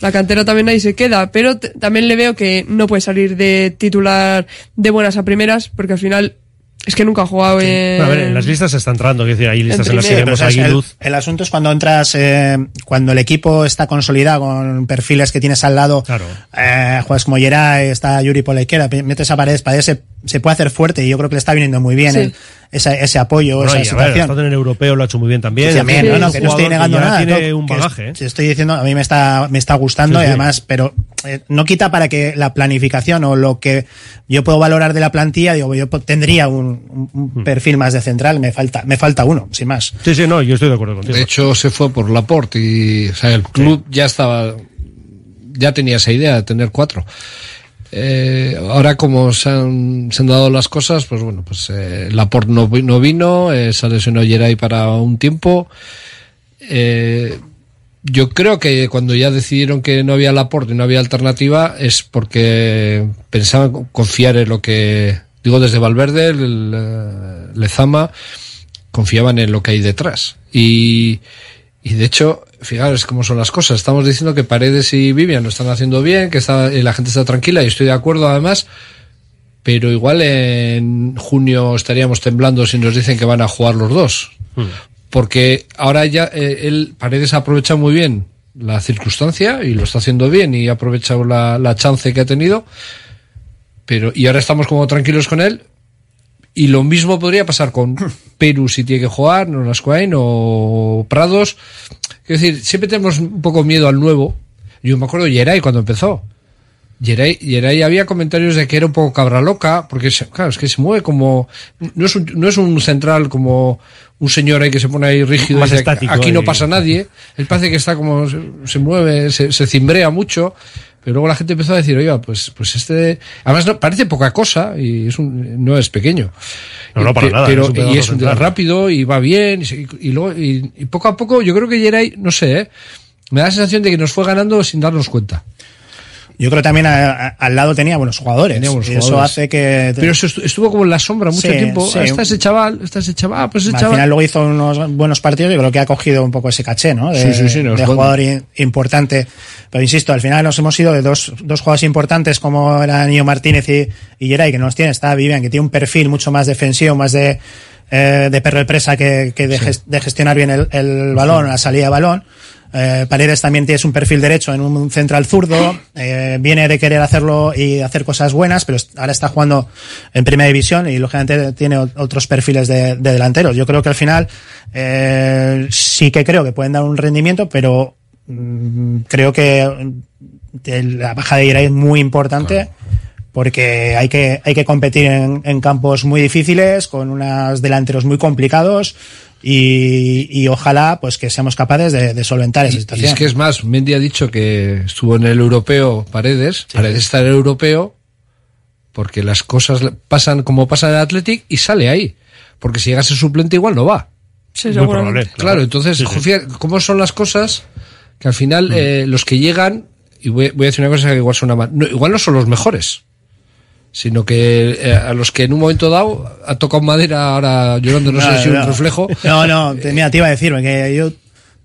la cantera también ahí se queda. Pero también le veo que no puede salir de titular de buenas a primeras, porque al final es que nunca ha jugado en... A ver, en las listas está entrando, quiero decir, hay listas en, las que vemos pero a es el, el asunto es cuando entras, eh, cuando el equipo está consolidado con perfiles que tienes al lado, eh, juegas como Yeray, está Yuri por la izquierda, metes a Paredes, Paredes se, se puede hacer fuerte y yo creo que le está viniendo muy bien Sí. el- esa- ese apoyo, Bueno, esa y ver, situación. en el europeo, lo ha hecho muy bien también. Sí, también, no, no, que no estoy negando nada. Tiene un bagaje. ¿eh? es- estoy diciendo, a mí me está, me está gustando Sí, y sí. además, pero eh, no quita para que la planificación o lo que yo puedo valorar de la plantilla, digo, yo tendría un, un- un perfil más de central, me falta, me falta uno, sin más. Sí, sí, no, yo estoy de acuerdo contigo. De hecho, se fue por Laporte y o sea, el club ya estaba, ya tenía esa idea de tener cuatro. Eh, ahora como se han, dado las cosas, pues bueno, pues eh, Laporte no, no vino, eh, se lesionó Geray para un tiempo. Eh, yo creo que cuando ya decidieron que no había Laporte y no había alternativa es porque pensaban confiar en lo que, digo desde Valverde, el, eh, Lezama, confiaban en lo que hay detrás. Y, y de hecho, fijaros cómo son las cosas. Estamos diciendo que Paredes y Vivian lo están haciendo bien, que está, y la gente está tranquila y estoy de acuerdo además. Pero igual en junio estaríamos temblando si nos dicen que van a jugar los dos. Porque ahora ya eh, él, Paredes ha aprovechado muy bien la circunstancia y lo está haciendo bien y ha aprovechado la, la chance que ha tenido. Pero, y ahora estamos como tranquilos con él. Y lo mismo podría pasar con Perú si tiene que jugar, no Lascuain o Prados. Es decir, siempre tenemos un poco miedo al nuevo. Yo me acuerdo de Yeray cuando empezó. Yeray, Yeray había comentarios de que era un poco cabra loca, porque se- claro, es que se mueve como. No es un, no es un central como un señor ahí que se pone ahí rígido Más y dice, estático aquí no pasa nadie. Él parece que está como. Se, se mueve, se, se cimbrea mucho. Pero luego la gente empezó a decir, oiga, pues, pues este. Además, no, parece poca cosa y es un, no es pequeño. No, no, para Pe- nada, Pero, y es un rápido y va bien. Y, luego, y, y poco a poco, yo creo que Yeray, no sé, ¿eh? me da la sensación de que nos fue ganando sin darnos cuenta. Yo creo que también a- a- al lado tenía buenos jugadores. Tenía buenos y eso hace que. Pero eso estu- estuvo como en la sombra mucho Sí, tiempo. sí. Ah, está ese chaval, está ese chaval, ah, pues ese Al chaval. final luego hizo unos buenos partidos y creo que ha cogido un poco ese caché, ¿no? De, Sí, sí, sí, de jugador importante. Pero insisto, al final nos hemos ido de dos, dos jugadores importantes como eran Niño Martínez y, y Geray, que nos tiene, está Vivian, que tiene un perfil mucho más defensivo, más de, eh, de perro de presa que, que de, ges- de gestionar bien el, el balón, la salida de balón. Eh, Paredes también tienes un perfil derecho en un central zurdo, eh, viene de querer hacerlo y hacer cosas buenas, pero ahora está jugando en primera división y lógicamente tiene otros perfiles de, de delanteros. Yo creo que al final eh, sí que creo que pueden dar un rendimiento, pero creo que mm, la baja de Irai es muy importante porque hay que, hay que competir en, en campos muy difíciles, con unos delanteros muy complicados y, y ojalá pues que seamos capaces de, de solventar esa Y situación. es que es más, Mendy ha dicho que estuvo en el europeo Paredes, Paredes está en el europeo porque las cosas pasan como pasan en el Athletic y sale ahí. Porque si llegase suplente igual no va. Sí, Muy probable, Claro, claro. entonces, Sí, sí. ¿cómo son las cosas? Que al final eh, los que llegan, y voy, voy a decir una cosa que igual suena mal, no, igual no son los mejores, sino que eh, a los que en un momento dado ha tocado madera ahora llorando, no, sé si un reflejo. No, no, te, mira, te iba a decir, que yo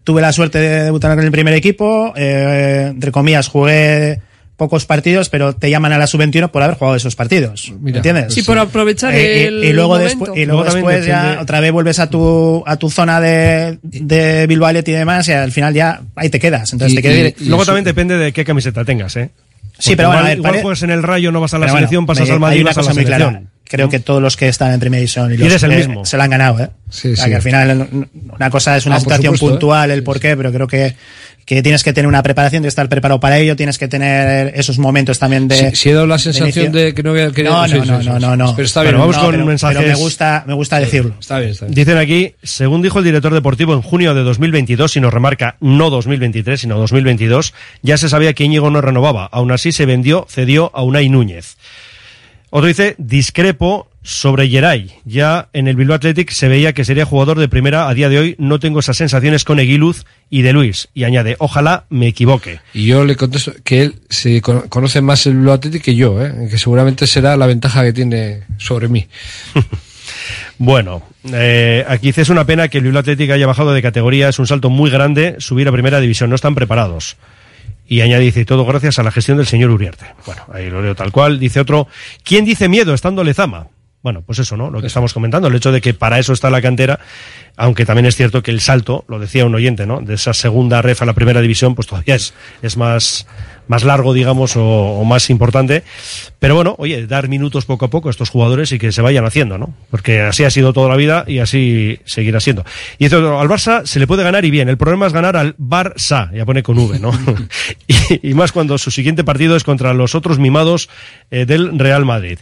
tuve la suerte de debutar con el primer equipo, eh, entre comillas, jugué pocos partidos, pero te llaman a la sub-21 por haber jugado esos partidos. ¿me ¿Entiendes? Sí, por aprovechar Eh, y- el y, luego momento. después, y luego después ya otra vez vuelves a tu, a tu zona de, de Bilbao y demás y al final ya ahí te quedas. Entonces te quedas luego también depende de qué camiseta tengas, ¿eh? Sí, pero bueno, igual, a ver, igual pare- juegas en el Rayo, no vas a la Pero bueno, selección, pasas me- al Madrid, una vas a la selección. clara. Creo que todos los que están en primera división y, Y los eres el mismo. se la han ganado, ¿eh? Sí, O sea, sí. que al final una cosa es una Ah, situación supuesto, puntual, el porqué, pero creo que, que tienes que tener una preparación, tienes que estar preparado para ello, tienes que tener esos momentos también de. Sí, sí he dado la sensación inicio. de que no había querido- No, sí, no, sí, no, sí, no, sí. no, no. Pero está bien. vamos No, con pero- mensajes. pero me gusta, me gusta decirlo. Está bien, está bien. Dicen aquí, según dijo el director deportivo en junio de 2022, y nos remarca no 2023, sino 2022, ya se sabía que Íñigo no renovaba. Aún así se vendió, cedió a Unai Núñez. Otro dice, discrepo sobre Geray. Ya en el Bilbao Athletic se veía que sería jugador de primera. A día de hoy no tengo esas sensaciones con Eguiluz y de Luis. Y añade, ojalá me equivoque. Y yo le contesto que él se cono- conoce más el Bilbao Athletic que yo, ¿eh? que seguramente será la ventaja que tiene sobre mí. Bueno, eh, aquí dice, es una pena que el Bilbao Athletic haya bajado de categoría. Es un salto muy grande subir a primera división. No están preparados. Y añade, dice, todo gracias a la gestión del señor Uriarte. Bueno, ahí lo leo tal cual. Dice otro, ¿quién dice miedo estando Lezama? Bueno, pues eso, ¿no? Lo que estamos comentando, el hecho de que para eso está la cantera, aunque también es cierto que el salto, lo decía un oyente, ¿no? De esa segunda ref a la primera división, pues todavía es, es más, más largo, digamos, o, o más importante. Pero bueno, oye, dar minutos poco a poco a estos jugadores y que se vayan haciendo, ¿no? Porque así ha sido toda la vida y así seguirá siendo. Y dice otro, al Barça se le puede ganar y bien. El problema es ganar al Barça, ya pone con V, ¿no? y, y más cuando su siguiente partido es contra los otros mimados eh, del Real Madrid.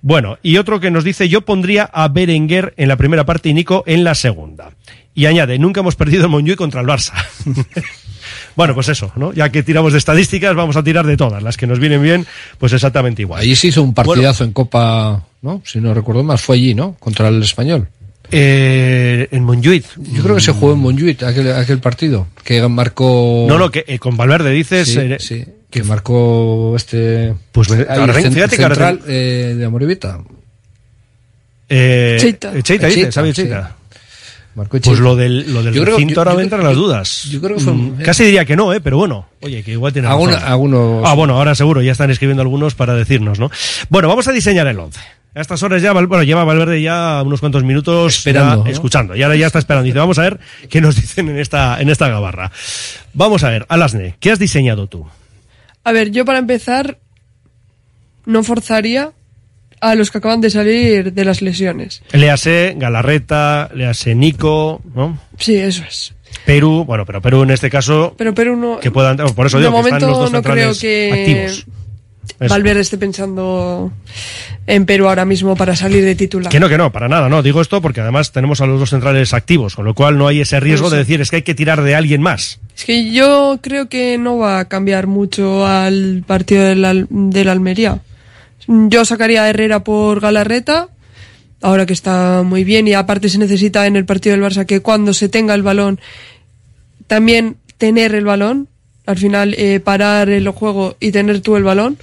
Bueno, y otro que nos dice, yo pondría a Berenguer en la primera parte y Nico en la segunda. Y añade, nunca hemos perdido en Montjuic contra el Barça. bueno, pues eso, ¿no? Ya que tiramos de estadísticas, vamos a tirar de todas. Las que nos vienen bien, pues exactamente igual. Allí se hizo un partidazo en Copa, ¿no? Si no recuerdo más, fue allí, ¿no? Contra el español. Eh, en Montjuic. Yo creo que se jugó en Montjuic aquel, aquel partido, que marcó... No, no, que eh, con Valverde dices... Sí, eh, sí, que marcó este... Pues me- ahí, ahora ven- cen- fíjate central eh, de Amorevita. Eh, Cheita. eh, Cheita, dices, Cheita, ¿sabes sí. Cheita? Marcó Pues lo del, lo del Yo creo- recinto yo- ahora yo me entran las dudas. yo creo que fue- Mm, Casi diría que no, ¿eh? Pero bueno, oye, que igual tiene algunos- Ah, bueno, ahora seguro, ya están escribiendo algunos para decirnos, ¿no? Bueno, vamos a diseñar el 11. A estas horas ya, bueno, lleva Valverde ya unos cuantos minutos Esperando, ya ¿no? escuchando. Y ahora ya está esperando. Dice, vamos a ver qué nos dicen en esta, en esta gabarra. Vamos a ver, Alasne, ¿qué has diseñado tú? A ver, yo para empezar no forzaría a los que acaban de salir de las lesiones. Léase Galarreta, léase Nico, ¿no? Sí, eso es. Perú, bueno, pero Perú en este caso, Pero Perú no. que puedan, por eso de digo que están momento los dos no creo que activos. Valverde esté pensando en Perú ahora mismo para salir de titular. Que no, que no, para nada, no. Digo esto porque además tenemos a los dos centrales activos, con lo cual no hay ese riesgo de decir es que hay que tirar de alguien más. Es que yo creo que no va a cambiar mucho al partido del, Al- del Almería. Yo sacaría a Herrera por Galarreta, ahora que está muy bien y aparte se necesita en el partido del Barça que cuando se tenga el balón, también tener el balón, al final eh, parar el juego y tener tú el balón.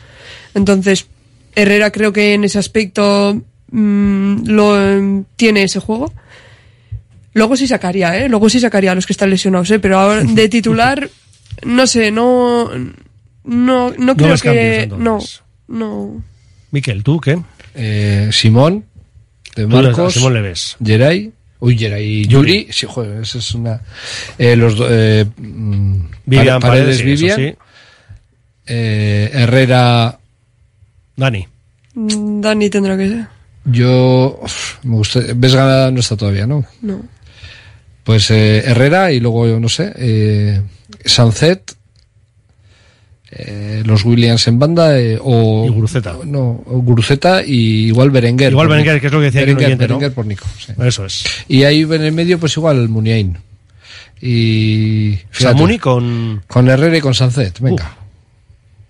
Entonces, Herrera creo que en ese aspecto mm, lo em, tiene ese juego. Luego sí sacaría, ¿eh? Luego sí sacaría a los que están lesionados, ¿eh? Pero ahora de titular, no sé, no. No, no creo cambios, que. No, no. Miquel, ¿tú qué? Eh, Simón, de Marcos, Simón le ves. Geray, uy, Geray, Yuri, sí, joder, esa es una... Eh, los do- eh, mm, Vivian Pare- Paredes, sí, eso Vivian, sí. eh, Herrera, Dani. Mm, Dani tendrá que ser. yo, uf, me gusta, Vesga no está todavía, ¿no? No. Pues eh, Herrera y luego, yo no sé, eh, Sancet, eh, los Williams en banda eh, o Y Guruceta. no o Guruceta y igual Berenguer Igual Berenguer, Nico. que es lo que decía Berenguer, oyente, ¿no? Berenguer por Nico sí. Eso es. y ahí en el medio pues igual Muniain y fíjate, Samuni con... con Herrera y con Sancet venga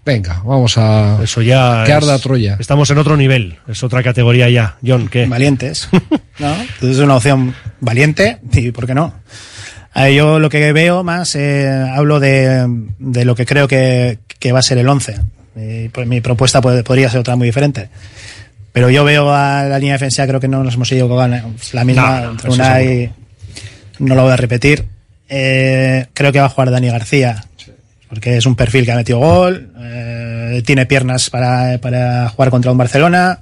venga vamos a Eso ya... que es- arda Troya Estamos en otro nivel, es otra categoría ya. John, ¿qué? Valientes. ¿no? Entonces es una opción valiente y ¿por qué no? Yo lo que veo más, eh, hablo de, de lo que creo que, que va a ser el 11. Eh, pues mi propuesta puede- podría ser otra muy diferente. Pero yo veo a la línea defensiva, creo que no nos hemos ido con la misma. No, Unai, no lo voy a repetir. Eh, creo que va a jugar Dani García, porque es un perfil que ha metido gol, eh, tiene piernas para, para jugar contra un Barcelona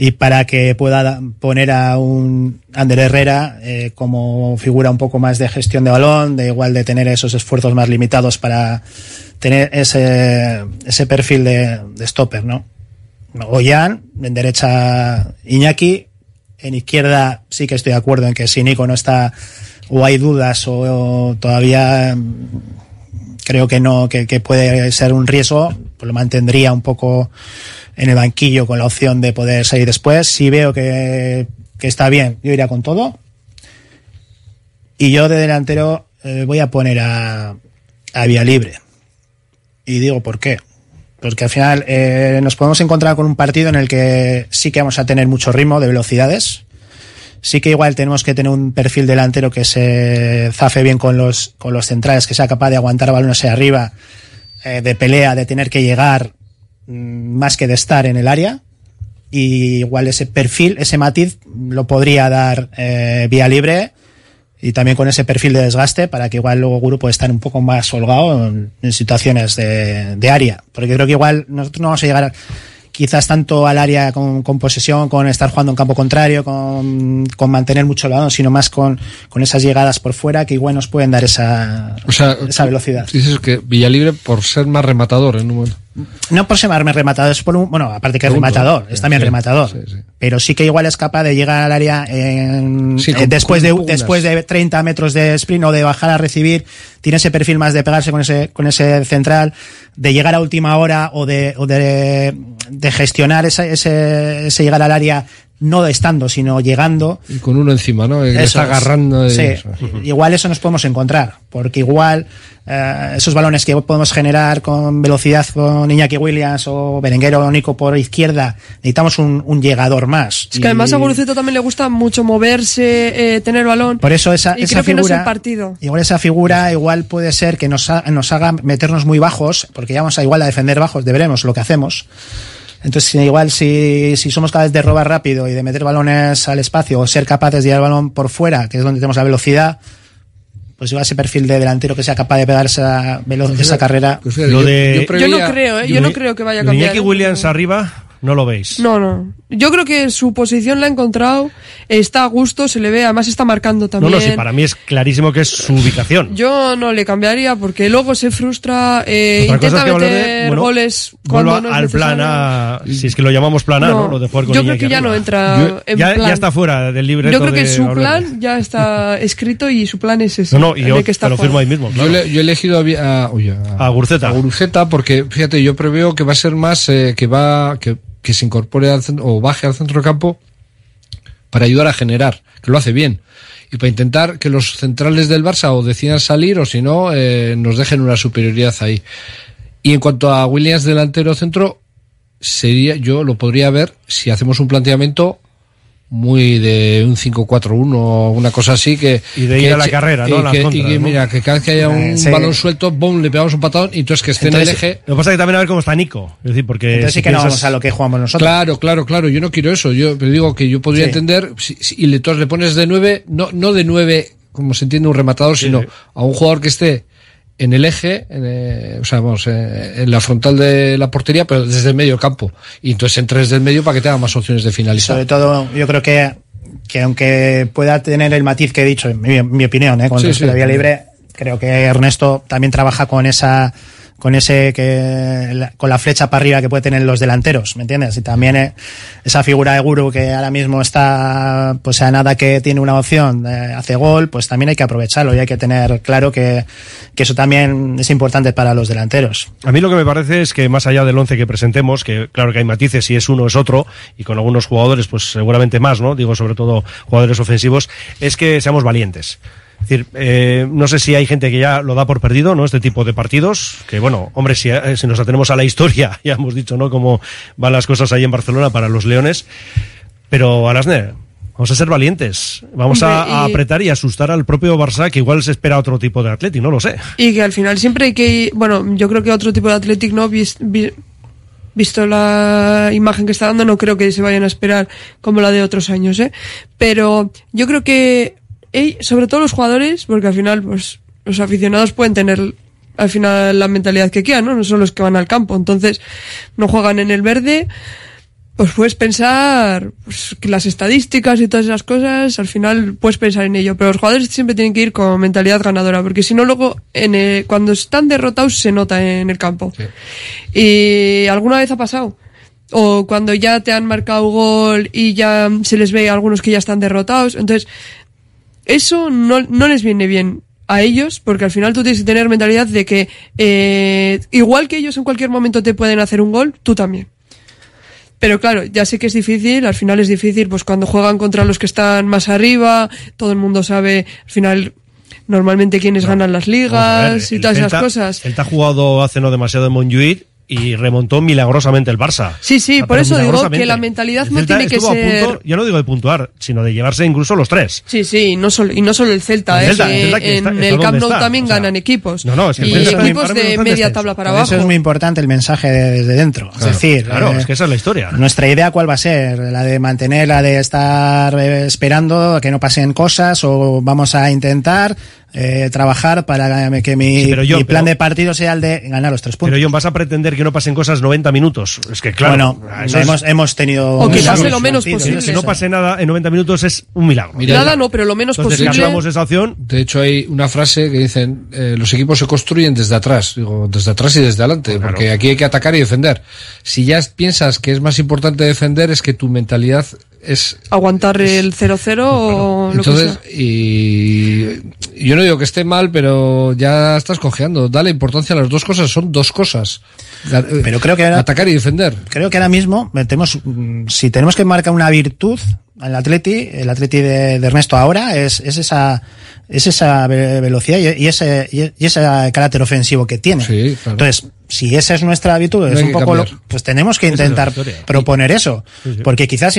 y para que pueda da- poner a un Ander Herrera eh, como figura un poco más de gestión de balón, de igual de tener esos esfuerzos más limitados para tener ese, ese perfil de, stopper, ¿no? Ollán, en derecha Iñaki, en izquierda sí que estoy de acuerdo en que si Nico no está o hay dudas o, o todavía creo que no, que, que puede ser un riesgo, pues lo mantendría un poco en el banquillo con la opción de poder salir después. Si veo que, que está bien, yo iría con todo. Y yo de delantero eh, voy a poner a, a Vía Libre. Y digo, ¿por qué? Porque al final eh, nos podemos encontrar con un partido en el que sí que vamos a tener mucho ritmo de velocidades. Sí que igual tenemos que tener un perfil delantero que se zafe bien con los, con los centrales, que sea capaz de aguantar balones hacia arriba, eh, de pelea, de tener que llegar mm, más que de estar en el área. Y igual ese perfil, ese matiz lo podría dar eh, vía libre y también con ese perfil de desgaste para que igual luego Guru pueda estar un poco más holgado en, en situaciones de, de, área. Porque creo que igual nosotros no vamos a llegar quizás tanto al área con, con posesión, con estar jugando en campo contrario, con, con mantener mucho el balón, sino más con, con, esas llegadas por fuera que igual nos pueden dar esa, o sea, esa velocidad. Dices que Villalibre por ser más rematador en un momento. No por más rematador, es por un, bueno, aparte que es rematador, es también sí, rematador. Sí, sí. Pero sí que igual es capaz de llegar al área en, eh, con, después, de, después de 30 metros de sprint o de bajar a recibir, tiene ese perfil más de pegarse con ese, con ese central, de llegar a última hora o de, o de, de gestionar ese, ese, ese llegar al área no estando, sino llegando. Y con uno encima, ¿no? Que está agarrando. De... Sí, eso. igual eso nos podemos encontrar, porque igual eh, esos balones que podemos generar con velocidad con Iñaki Williams o Berenguero o Nico por izquierda, necesitamos un, un llegador más. Es que y... además a Guruceta también le gusta mucho moverse, eh, tener balón. Por eso esa, y esa creo figura, que no es el partido. igual esa figura igual puede ser que nos, ha, nos haga meternos muy bajos, porque ya vamos a igual a defender bajos, deberemos lo que hacemos. Entonces, igual si, si somos capaces de robar rápido y de meter balones al espacio o ser capaces de llevar el balón por fuera, que es donde tenemos la velocidad, pues igual ese perfil de delantero que sea capaz de pegar esa, pues esa carrera. Pues lo de, yo, yo, preveía, yo, no creo, ¿eh? yo, yo no creo que vaya a cambiar. Iñaki Williams arriba, no lo veis. No, no. Yo creo que su posición la ha encontrado, está a gusto, se le ve, además está marcando también. No, no, sí, para mí es clarísimo que es su ubicación. Yo no le cambiaría porque luego se frustra, eh, intenta meter de, bueno, goles cuando no es al necesario. plan A, si es que lo llamamos plan A, ¿no? ¿no? Lo de jugar con yo creo que ya no entra yo, en ya, plan. ya está fuera del libre Yo creo que su plan ya está escrito y su plan es ese. No, no, y yo que está te lo firmo ahí mismo. Claro. Yo, le, yo, he elegido a, a, oye, a, a Gurceta. A Gurceta porque, fíjate, yo preveo que va a ser más, eh, que va, que que se incorpore al centro, o baje al centro campo para ayudar a generar, que lo hace bien. Y para intentar que los centrales del Barça o decidan salir o si no, eh, nos dejen una superioridad ahí. Y en cuanto a Williams delantero centro, sería, yo lo podría ver si hacemos un planteamiento muy de un 5-4-1 o una cosa así que y de ir que, a la carrera ¿no? y, la que, contra, y que ¿no? mira que cada vez que haya un sí. balón suelto boom le pegamos un patadón y entonces que esté entonces, en el eje lo que pasa es que también a ver cómo está Nico es decir porque entonces sí si que piensas... no vamos a lo que jugamos nosotros claro claro claro yo no quiero eso yo pero digo que yo podría sí. entender si, si, y le, le pones de 9 no, no de 9 como se entiende un rematador sí, sino a un jugador que esté en el eje, en, eh, o sea, vamos, eh, en la frontal de la portería, pero desde el medio campo. Y entonces entre desde el medio para que tenga más opciones de finalizar. Sobre todo, yo creo que, que aunque pueda tener el matiz que he dicho, en mi, mi opinión, ¿eh? con sí, sí, la vía libre, creo que Ernesto también trabaja con esa con ese que con la flecha para arriba que puede tener los delanteros, ¿me entiendes? Y también eh, esa figura de Guru que ahora mismo está pues a nada que tiene una opción eh, hace gol, pues también hay que aprovecharlo y hay que tener claro que, que eso también es importante para los delanteros. A mí lo que me parece es que más allá del once que presentemos, que claro que hay matices si es uno es otro y con algunos jugadores pues seguramente más, ¿no? Digo sobre todo jugadores ofensivos, es que seamos valientes. Es decir, eh, no sé si hay gente que ya lo da por perdido, ¿no? Este tipo de partidos, que bueno, hombre, si, eh, si nos atenemos a la historia, ya hemos dicho, ¿no? Cómo van las cosas ahí en Barcelona para los Leones. Pero, Alasne, vamos a ser valientes. Vamos hombre, a, a, apretar y asustar al propio Barça, que igual se espera otro tipo de Athletic, no lo sé. Y que al final siempre hay que bueno, yo creo que otro tipo de Athletic, ¿no? Vis, vis, visto la imagen que está dando, no creo que se vayan a esperar como la de otros años, ¿eh? Pero yo creo que sobre todo los jugadores, porque al final, pues, los aficionados pueden tener al final la mentalidad que quieran, ¿no? No son los que van al campo. Entonces, no juegan en el verde. Pues puedes pensar pues, que las estadísticas y todas esas cosas, al final puedes pensar en ello. Pero los jugadores siempre tienen que ir con mentalidad ganadora, porque si no, luego, en el, cuando están derrotados, se nota en el campo. Sí. Y alguna vez ha pasado o cuando ya te han marcado gol y ya se les ve a algunos que ya están derrotados. Entonces, eso no, no les viene bien a ellos, porque al final tú tienes que tener mentalidad de que eh, igual que ellos en cualquier momento te pueden hacer un gol, tú también. Pero claro, ya sé que es difícil, al final es difícil, pues cuando juegan contra los que están más arriba, todo el mundo sabe, al final, normalmente quiénes ganan las ligas ver, y todas esas cosas. El Celta ha jugado hace no demasiado en Montjuic y remontó milagrosamente el Barça. Sí, sí, Ah, por eso digo que la mentalidad no tiene que ser... punto, ya no digo de puntuar, sino de llevarse incluso los tres. Sí, sí, y no solo, y no solo el Celta, El eh, Celta, que el Celta que está- en está el Camp Nou también o sea, ganan equipos. no, no, es que el y también- equipos de media descenso. tabla para Por abajo. eso es muy importante el mensaje desde dentro. es Claro, decir, claro, eh, es que esa es la historia. Nuestra idea cuál va a ser, la de mantener, la de estar eh, esperando a que no pasen cosas o vamos a intentar eh, trabajar para que mi, Sí, pero yo- mi plan pero- de partido sea el de ganar los tres puntos. Pero John, vas a pretender que no pasen cosas 90 minutos. Es que claro, bueno, eso es- hemos, hemos tenido O que pase lo menos partidos. posible. Si no pase nada en 90 minutos es un milagro. Mira, Nada no, pero lo menos Entonces posible. descartamos esa opción. De hecho, hay una frase que dicen, eh, los equipos se construyen desde atrás, digo, desde atrás y desde adelante, porque aquí hay que atacar y defender. Si ya piensas que es más importante defender, es que tu mentalidad es... Aguantar el 0-0 o lo que Entonces, sea. y yo no digo que esté mal, pero ya estás cojeando. Dale importancia a las dos cosas, son dos cosas. Pero creo que ahora- Atacar y defender. Creo que ahora mismo metemos, mm, si tenemos que marcar una virtud al Atleti, el Atleti de, de Ernesto ahora es, es esa es esa ve- velocidad y, y ese y y ese carácter ofensivo que tiene. Entonces, si esa es nuestra virtud, No es un poco lo- pues tenemos que intentar proponer eso, porque quizás